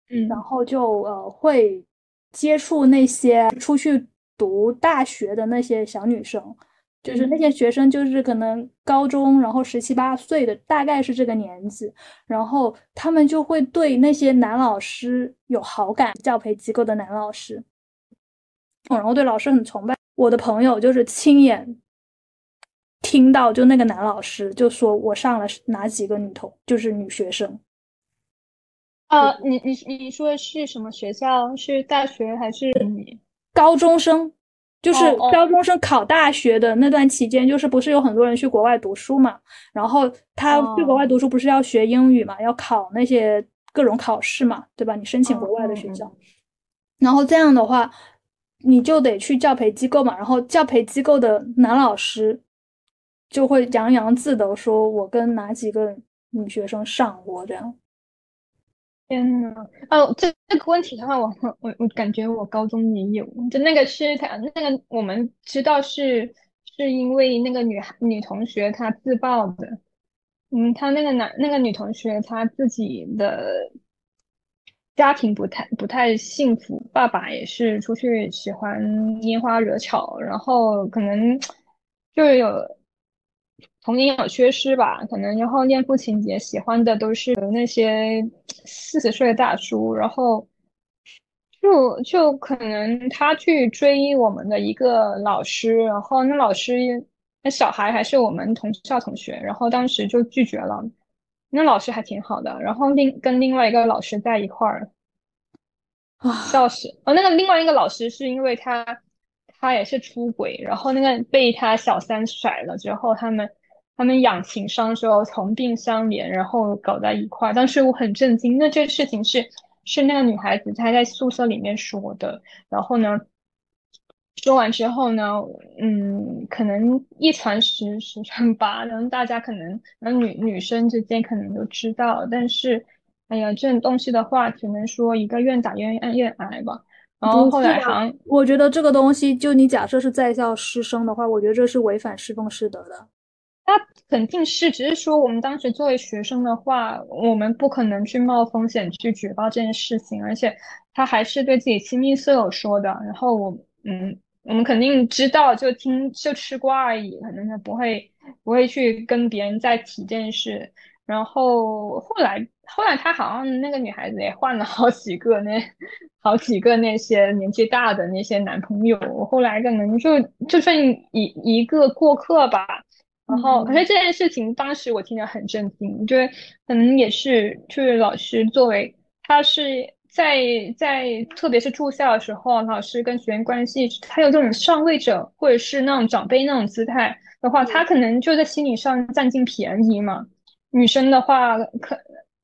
S2: 嗯，
S1: 然后就呃会接触那些出去读大学的那些小女生，就是那些学生就是可能高中，然后十七八岁的，大概是这个年纪，然后他们就会对那些男老师有好感，教培机构的男老师，然后对老师很崇拜。我的朋友就是亲眼。听到就那个男老师就说我上了哪几个女同，就是女学生。
S2: 呃，你你你说的是什么学校？是大学还是你
S1: 高中生？就是高中生考大学的那段期间，就是不是有很多人去国外读书嘛？然后他去国外读书不是要学英语嘛？要考那些各种考试嘛？对吧？你申请国外的学校，然后这样的话，你就得去教培机构嘛。然后教培机构的男老师。就会洋洋自得说：“我跟哪几个女学生上过这样。”
S2: 天呐，哦，这这个问题的话，我我我感觉我高中也有，就那个是他那个我们知道是是因为那个女孩女同学她自曝的，嗯，她那个男那个女同学她自己的家庭不太不太幸福，爸爸也是出去喜欢拈花惹草，然后可能就有。童年有缺失吧，可能然后恋父情节喜欢的都是那些四十岁的大叔，然后就就可能他去追我们的一个老师，然后那老师那小孩还是我们同校同学，然后当时就拒绝了。那老师还挺好的，然后另跟另外一个老师在一块儿啊，笑死！哦，那个另外一个老师是因为他他也是出轨，然后那个被他小三甩了之后，他们。他们养情伤之后同病相怜，然后搞在一块。当时我很震惊，那这个事情是是那个女孩子她在宿舍里面说的。然后呢，说完之后呢，嗯，可能一传十，十传八，然后大家可能那女女生之间可能都知道。但是，哎呀，这种东西的话，只能说一个愿打愿愿挨吧。然后后来，
S1: 我觉得这个东西，就你假设是在校师生的话，我觉得这是违反师风师德的。
S2: 他肯定是，只是说我们当时作为学生的话，我们不可能去冒风险去举报这件事情，而且他还是对自己亲密舍友说的。然后我，嗯，我们肯定知道，就听就吃瓜而已，可能他不会不会去跟别人再提这件事。然后后来后来他好像那个女孩子也换了好几个那好几个那些年纪大的那些男朋友，后来可能就就算一一个过客吧。然后可是这件事情当时我听着很震惊，觉得可能也是就是老师作为他是。在在特别是住校的时候，老师跟学员关系，他有这种上位者或者是那种长辈那种姿态的话，他可能就在心理上占尽便宜嘛。女生的话，可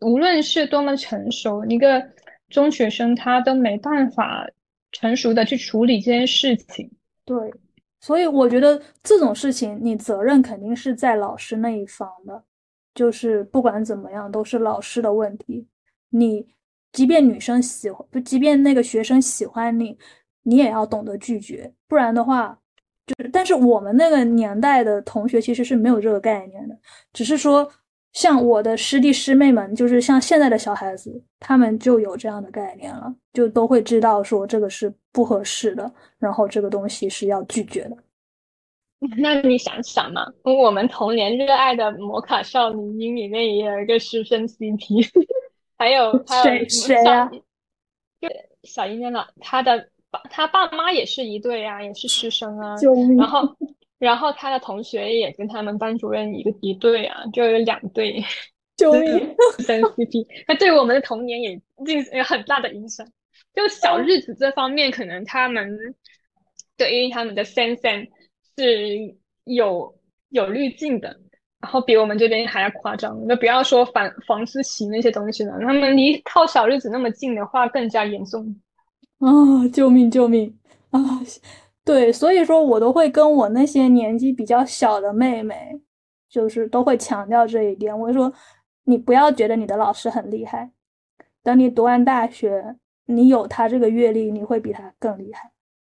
S2: 无论是多么成熟，一个中学生他都没办法成熟的去处理这件事情。
S1: 对，所以我觉得这种事情，你责任肯定是在老师那一方的，就是不管怎么样都是老师的问题，你。即便女生喜欢，不，即便那个学生喜欢你，你也要懂得拒绝，不然的话，就是。但是我们那个年代的同学其实是没有这个概念的，只是说，像我的师弟师妹们，就是像现在的小孩子，他们就有这样的概念了，就都会知道说这个是不合适的，然后这个东西是要拒绝的。
S2: 那你想想嘛，我们童年热爱的《摩卡少女樱》里面也有一个师生 CP。还有 还有
S1: 谁呀？
S2: 就小英呢？他的爸他爸妈也是一对啊，也是师生啊。
S1: 救命！
S2: 然后然后他的同学也跟他们班主任一个一对啊，就有两对。
S1: 救命！
S2: 三 CP，那对我们的童年也进有很大的影响。就小日子这方面，可能他们对于他们的 sense 是有有滤镜的。然后比我们这边还要夸张，那不要说房房思琪那些东西了，他们离靠小日子那么近的话更加严重。
S1: 啊！救命救命啊！对，所以说我都会跟我那些年纪比较小的妹妹，就是都会强调这一点。我说，你不要觉得你的老师很厉害，等你读完大学，你有他这个阅历，你会比他更厉害。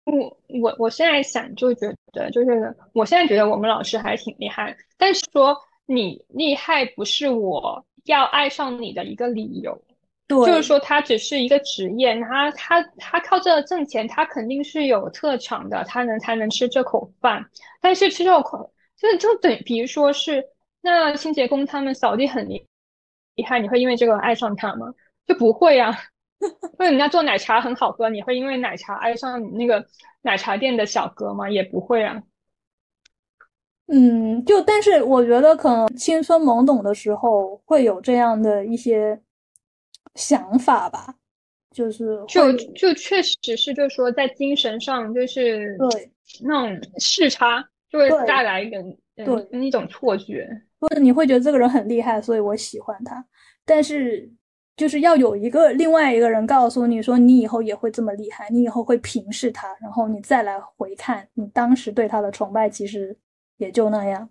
S2: 我我我现在想就觉得，就是我现在觉得我们老师还挺厉害，但是说你厉害不是我要爱上你的一个理由，
S1: 对，
S2: 就是说他只是一个职业，他他他靠这挣钱，他肯定是有特长的，他能才能吃这口饭，但是吃这口就就等，比如说是那清洁工他们扫地很厉厉害，你会因为这个爱上他吗？就不会呀。或者人家做奶茶很好喝，你会因为奶茶爱上你那个奶茶店的小哥吗？也不会啊。
S1: 嗯，就但是我觉得可能青春懵懂的时候会有这样的一些想法吧，就是
S2: 就就确实是，就是说在精神上就是
S1: 对
S2: 那种视差就会带来一个
S1: 对
S2: 一种错觉，
S1: 或者你会觉得这个人很厉害，所以我喜欢他，但是。就是要有一个另外一个人告诉你说，你以后也会这么厉害，你以后会平视他，然后你再来回看你当时对他的崇拜，其实也就那样。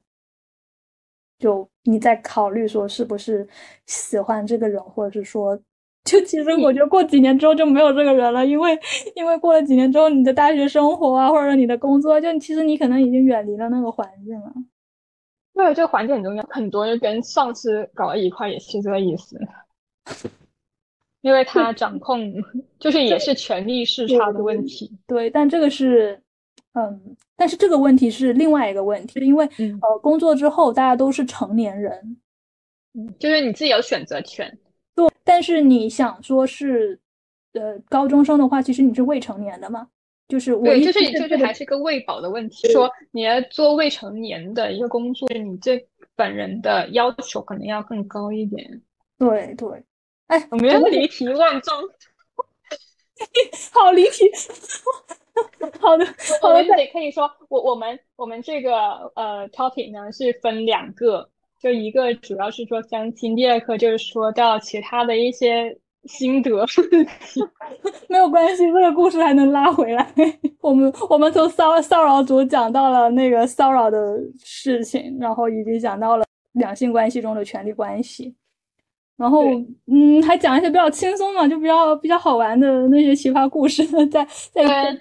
S1: 就你在考虑说是不是喜欢这个人，或者是说，就其实我觉得过几年之后就没有这个人了，因为因为过了几年之后，你的大学生活啊，或者你的工作，就其实你可能已经远离了那个环境了。
S2: 对，这个环境很重要，很多就跟上司搞在一块也是这个意思。因为他掌控，就是也是权力视差的问题。
S1: 对，但这个是，嗯，但是这个问题是另外一个问题，因为呃，工作之后大家都是成年人，
S2: 嗯，就是你自己有选择权。
S1: 对，但是你想说是，呃，高中生的话，其实你是未成年的嘛？就是
S2: 对，就是就是还是个喂饱的问题。说你要做未成年的一个工作，你这本人的要求可能要更高一点。
S1: 对对。哎，
S2: 我们要离题 万丈，
S1: 好离题。好的，
S2: 我们这里可以说，我我们我们这个呃 topic 呢是分两个，就一个主要是说相亲，第二课就是说到其他的一些心得。
S1: 没有关系，这个故事还能拉回来。我们我们从骚骚扰组讲到了那个骚扰的事情，然后以及讲到了两性关系中的权利关系。然后，嗯，还讲一些比较轻松嘛，就比较比较好玩的那些奇葩故事。在在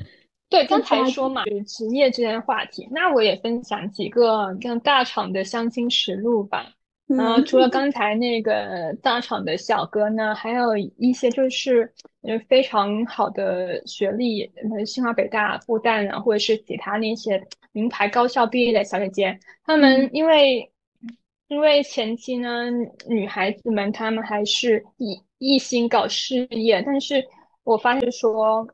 S2: 对刚才说嘛，职业这件话题，那我也分享几个跟大厂的相亲实录吧。嗯，除了刚才那个大厂的小哥呢，还有一些就是呃非常好的学历，呃清华、北大、复旦啊，或者是其他那些名牌高校毕业的小姐姐，她们因为。因为前期呢，女孩子们她们还是一一心搞事业，但是我发现说，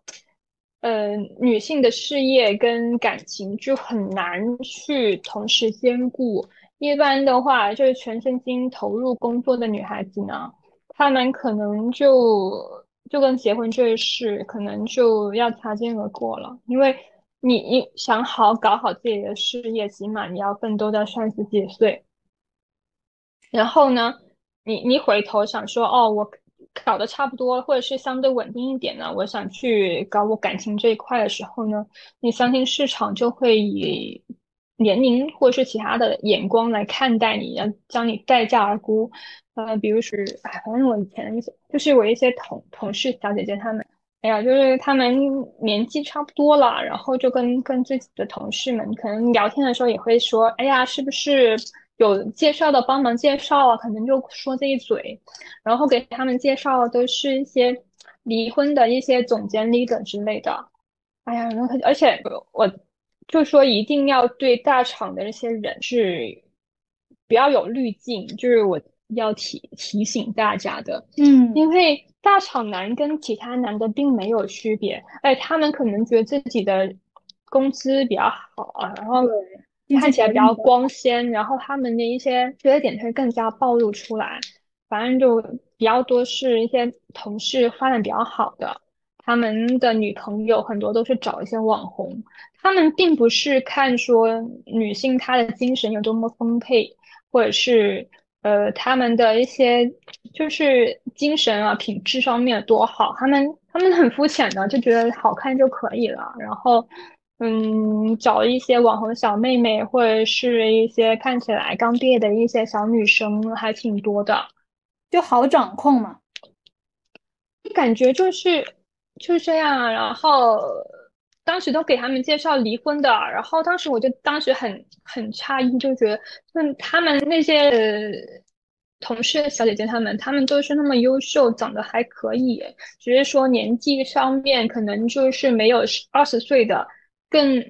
S2: 呃，女性的事业跟感情就很难去同时兼顾。一般的话，就是全身心投入工作的女孩子呢，她们可能就就跟结婚这事，可能就要擦肩而过了。因为你你想好搞好自己的事业，起码你要奋斗到三十几岁。然后呢，你你回头想说，哦，我搞得差不多，或者是相对稳定一点呢，我想去搞我感情这一块的时候呢，你相信市场就会以。年龄或者是其他的眼光来看待你，要将你待价而沽。呃，比如是，哎，反正我以前一些，就是我一些同同事小姐姐她们，哎呀，就是她们年纪差不多了，然后就跟跟自己的同事们可能聊天的时候也会说，哎呀，是不是有介绍的帮忙介绍啊？可能就说这一嘴，然后给他们介绍都是一些离婚的一些总监 leader 之类的。哎呀，而且我。就说一定要对大厂的那些人是不要有滤镜，就是我要提提醒大家的，
S1: 嗯，
S2: 因为大厂男跟其他男的并没有区别，哎，他们可能觉得自己的工资比较好啊，然后看起来比较光鲜，然后他们的一些缺点会更加暴露出来，反正就比较多是一些同事发展比较好的。他们的女朋友很多都是找一些网红，他们并不是看说女性她的精神有多么丰沛，或者是呃他们的一些就是精神啊品质上面多好，他们他们很肤浅的就觉得好看就可以了，然后嗯找一些网红小妹妹或者是一些看起来刚毕业的一些小女生还挺多的，
S1: 就好掌控嘛，
S2: 感觉就是。就是这样啊，然后当时都给他们介绍离婚的，然后当时我就当时很很诧异，就觉得，嗯，他们那些同事小姐姐，她们她们都是那么优秀，长得还可以，只是说年纪上面可能就是没有二十岁的更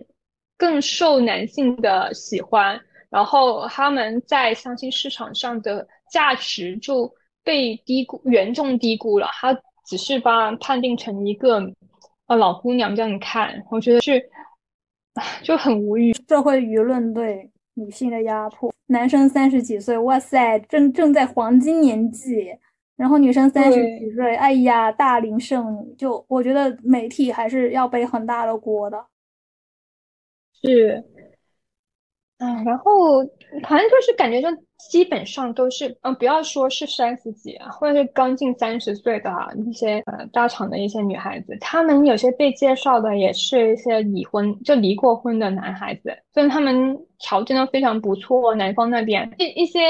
S2: 更受男性的喜欢，然后他们在相亲市场上的价值就被低估，严重低估了，他。只是把判定成一个呃老姑娘这样看，我觉得是 就很无语。
S1: 社会舆论对女性的压迫，男生三十几岁，哇塞，正正在黄金年纪，然后女生三十几岁，哎呀，大龄剩女，就我觉得媒体还是要背很大的锅的。
S2: 是。嗯，然后反正就是感觉就基本上都是，嗯，不要说是三十几啊，或者是刚进三十岁的一些呃大厂的一些女孩子，她们有些被介绍的也是一些已婚就离过婚的男孩子，虽然他们条件都非常不错，男方那边一一些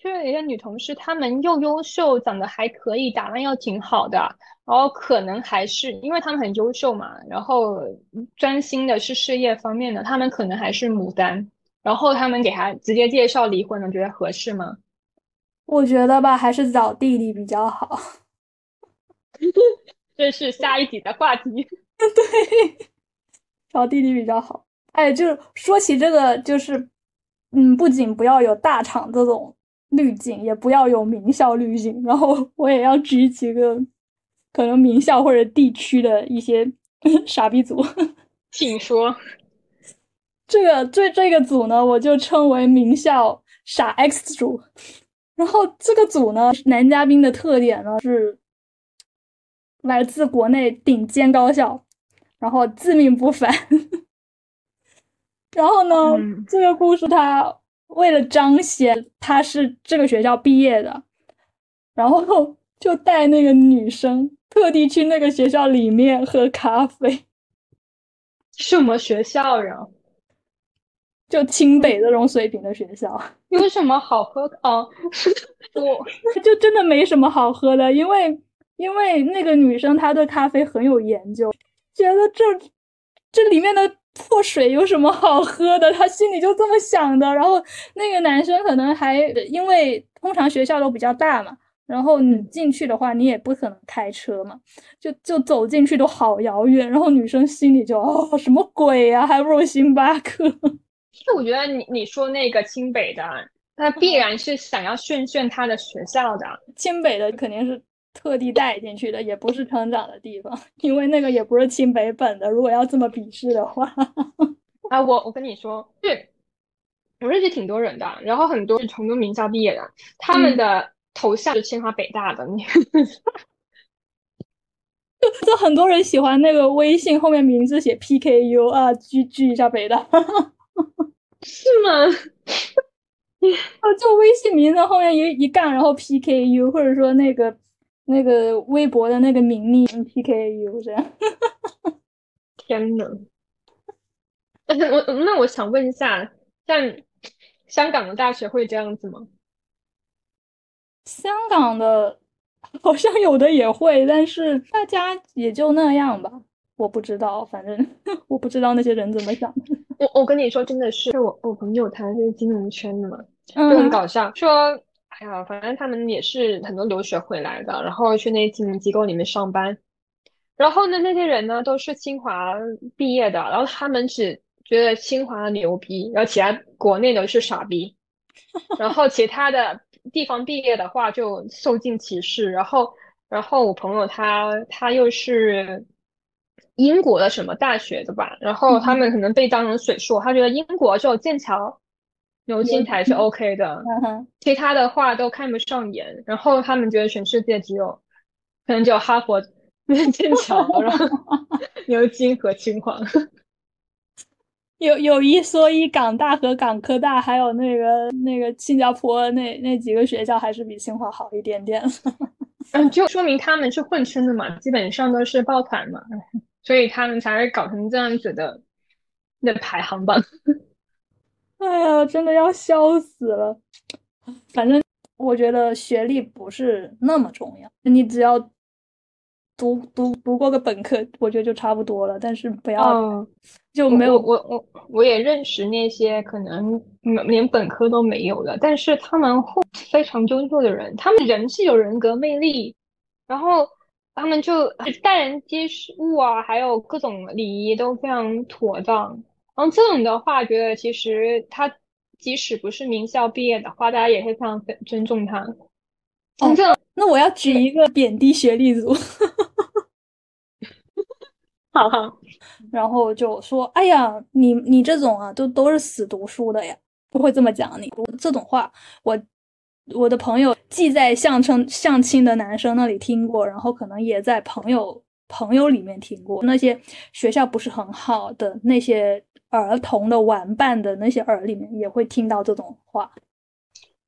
S2: 就是有些女同事，她们又优秀，长得还可以，打扮又挺好的，然后可能还是因为他们很优秀嘛，然后专心的是事业方面的，他们可能还是牡丹。然后他们给他直接介绍离婚了，觉得合适吗？
S1: 我觉得吧，还是找弟弟比较好。
S2: 这是下一集的话题。
S1: 对，找弟弟比较好。哎，就是说起这个，就是，嗯，不仅不要有大厂这种滤镜，也不要有名校滤镜。然后我也要举几个可能名校或者地区的一些 傻逼组，
S2: 请说。
S1: 这个这这个组呢，我就称为名校傻 X 组。然后这个组呢，男嘉宾的特点呢是来自国内顶尖高校，然后自命不凡。然后呢，这个故事他为了彰显他是这个学校毕业的，然后就带那个女生特地去那个学校里面喝咖啡。
S2: 什么学校呀？
S1: 就清北这种水平的学校，
S2: 有什么好喝的哦？
S1: 我就真的没什么好喝的，因为因为那个女生她对咖啡很有研究，觉得这这里面的破水有什么好喝的，她心里就这么想的。然后那个男生可能还因为通常学校都比较大嘛，然后你进去的话你也不可能开车嘛，就就走进去都好遥远。然后女生心里就哦什么鬼呀，还不如星巴克。
S2: 就我觉得你你说那个清北的那必然是想要炫炫他的学校的。
S1: 清北的肯定是特地带进去的，也不是成长的地方，因为那个也不是清北本的。如果要这么鄙视的话，
S2: 啊，我我跟你说，是，我认识挺多人的，然后很多是成都名校毕业的，他们的头像是清华北大的。你。
S1: 就很多人喜欢那个微信后面名字写 PKU 啊，聚聚一下北大，
S2: 是吗？
S1: 啊，就微信名字后面一一杠，然后 PKU，或者说那个那个微博的那个名利 PKU 这样。
S2: 天呐，我那我想问一下，像香港的大学会这样子吗？
S1: 香港的。好像有的也会，但是大家也就那样吧。我不知道，反正我不知道那些人怎么想。
S2: 我我跟你说，真的是我我朋友他是金融圈的嘛，就很搞笑。说哎呀，反正他们也是很多留学回来的，然后去那些金融机构里面上班。然后呢，那些人呢都是清华毕业的，然后他们只觉得清华牛逼，然后其他国内的是傻逼，然后其他的。地方毕业的话就受尽歧视，然后，然后我朋友他他又是英国的什么大学的吧，然后他们可能被当成水硕，他觉得英国只有剑桥、牛津才是 OK 的，其他的话都看不上眼，然后他们觉得全世界只有可能只有哈佛、剑桥，然后 牛津和清华。
S1: 有有一说一，港大和港科大，还有那个那个新加坡那那几个学校，还是比清华好一点点。
S2: 嗯，就说明他们是混圈的嘛，基本上都是抱团嘛，所以他们才会搞成这样子的那排行榜。
S1: 哎呀，真的要笑死了。反正我觉得学历不是那么重要，你只要。读读读过个本科，我觉得就差不多了。但是不要就没有
S2: 我我我也认识那些可能连本科都没有的，但是他们非常优秀的人，他们人是有人格魅力，然后他们就待人接物啊，还有各种礼仪都非常妥当。然后这种的话，觉得其实他即使不是名校毕业的话，大家也会非常尊重他。真正
S1: 那我要举一个贬低学历组。
S2: 好好，
S1: 然后就说：“哎呀，你你这种啊，都都是死读书的呀，不会这么讲你。”这种话，我我的朋友既在相称相亲的男生那里听过，然后可能也在朋友朋友里面听过。那些学校不是很好的那些儿童的玩伴的那些耳里面，也会听到这种话。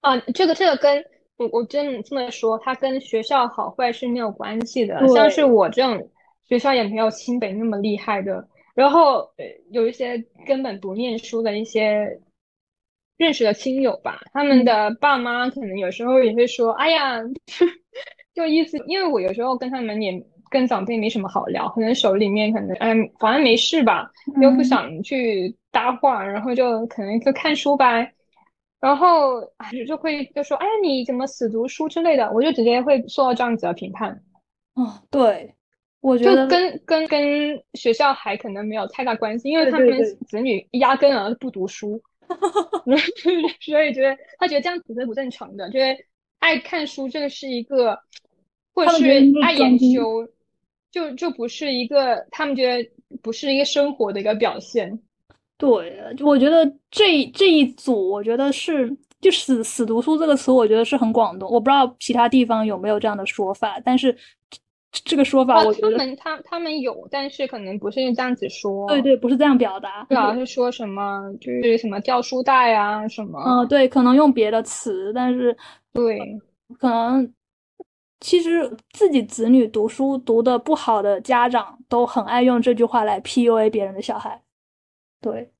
S2: 啊，这个这个跟我我真的这么说，它跟学校好坏是没有关系的。像是我这种。学校也没有清北那么厉害的，然后呃有一些根本不念书的一些认识的亲友吧，他们的爸妈可能有时候也会说，哎呀，就意思，因为我有时候跟他们也跟长辈没什么好聊，可能手里面可能哎反正没事吧，又不想去搭话，然后就可能就看书呗，然后就会就说，哎呀你怎么死读书之类的，我就直接会受到这样子的评判。
S1: 哦，对。我
S2: 觉得跟跟跟学校还可能没有太大关系，因为他们子女压根儿不读书 所以觉得他觉得这样子是不正常的，觉得爱看书这个是一个，或者是爱研究，就就不是一个他们觉得不是一个生活的一个表现。
S1: 对，我觉得这这一组，我觉得是就死死读书这个词，我觉得是很广东，我不知道其他地方有没有这样的说法，但是。这个说法，我
S2: 他们他他们有，但是可能不是这样子说。
S1: 对对，不是这样表达，
S2: 主要是说什么就是什么掉书袋啊什么。
S1: 嗯，对，可能用别的词，但是
S2: 对，
S1: 可能其实自己子女读书读的不好的家长都很爱用这句话来 PUA 别人的小孩。对，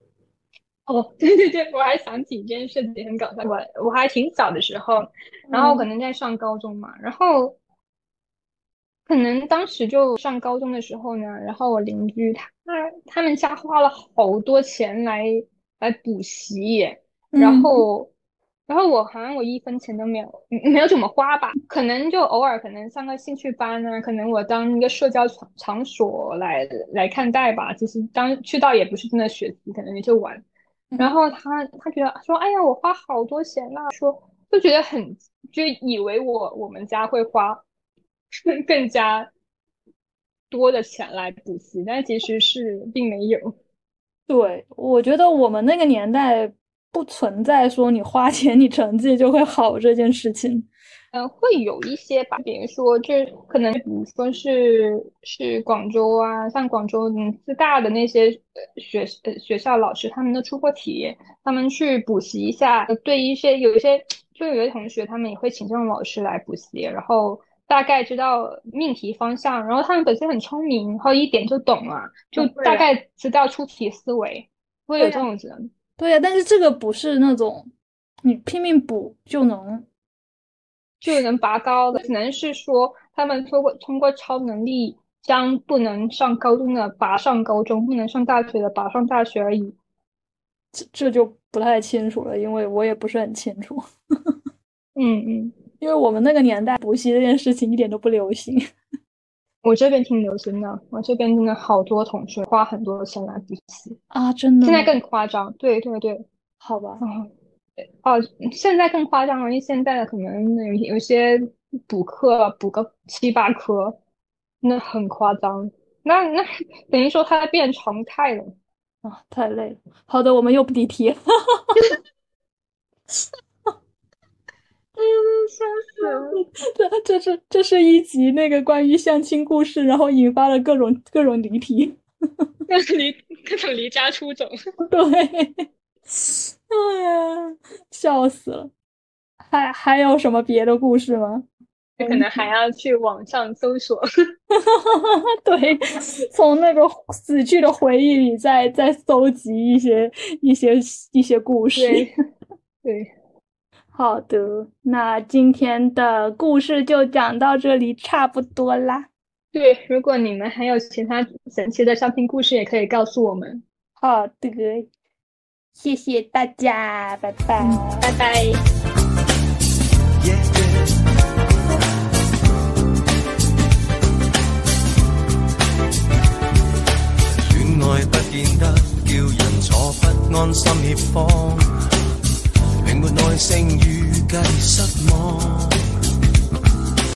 S2: 哦，对对对，我还想起一件事情很搞笑，我我还挺小的时候，然后可能在上高中嘛，然后。可能当时就上高中的时候呢，然后我邻居他他们家花了好多钱来来补习，然后然后我好像我一分钱都没有，没有怎么花吧，可能就偶尔可能上个兴趣班呢，可能我当一个社交场场所来来看待吧。其实当去到也不是真的学习，可能也就玩。然后他他觉得说，哎呀，我花好多钱啊，说就觉得很就以为我我们家会花更更加多的钱来补习，但其实是并没有。
S1: 对，我觉得我们那个年代不存在说你花钱 你成绩就会好这件事情。
S2: 嗯，会有一些吧，比如说，就可能，比如说是是广州啊，像广州嗯四大的那些学呃学校老师，他们都出过题，他们去补习一下。对一些有一些就有些同学，他们也会请这种老师来补习，然后大概知道命题方向，然后他们本身很聪明，然后一点就懂了，就大概知道出题思维，会有这种人。
S1: 对呀，但是这个不是那种你拼命补就能。
S2: 就能拔高的，只能是说他们通过通过超能力将不能上高中的拔上高中，不能上大学的拔上大学而已。
S1: 这这就不太清楚了，因为我也不是很清楚。
S2: 嗯嗯，
S1: 因为我们那个年代补习这件事情一点都不流行。
S2: 我这边挺流行的，我这边真的好多同学花很多钱来补习
S1: 啊，真的。
S2: 现在更夸张，对对对，
S1: 好吧。
S2: 哦，现在更夸张了，因为现在的可能有有些补课补个七八科，那很夸张。那那等于说它变常态了
S1: 啊，太累了。好的，我们又不离题。
S2: 嗯，笑死了。
S1: 这这是这是一集那个关于相亲故事，然后引发了各种各种离题，
S2: 各 种离 各种离家出走。
S1: 对。哎呀，笑死了！还还有什么别的故事吗？
S2: 可能还要去网上搜索。
S1: 对，从那个死去的回忆里再再搜集一些一些一些故事。
S2: 对，
S1: 好的，那今天的故事就讲到这里，差不多啦。
S2: 对，如果你们还有其他神奇的相亲故事，也可以告诉我们。
S1: 好的。谢谢大家，拜拜，
S2: 拜拜。恋爱不见得叫人坐不安心，怯慌，没耐性预计失望。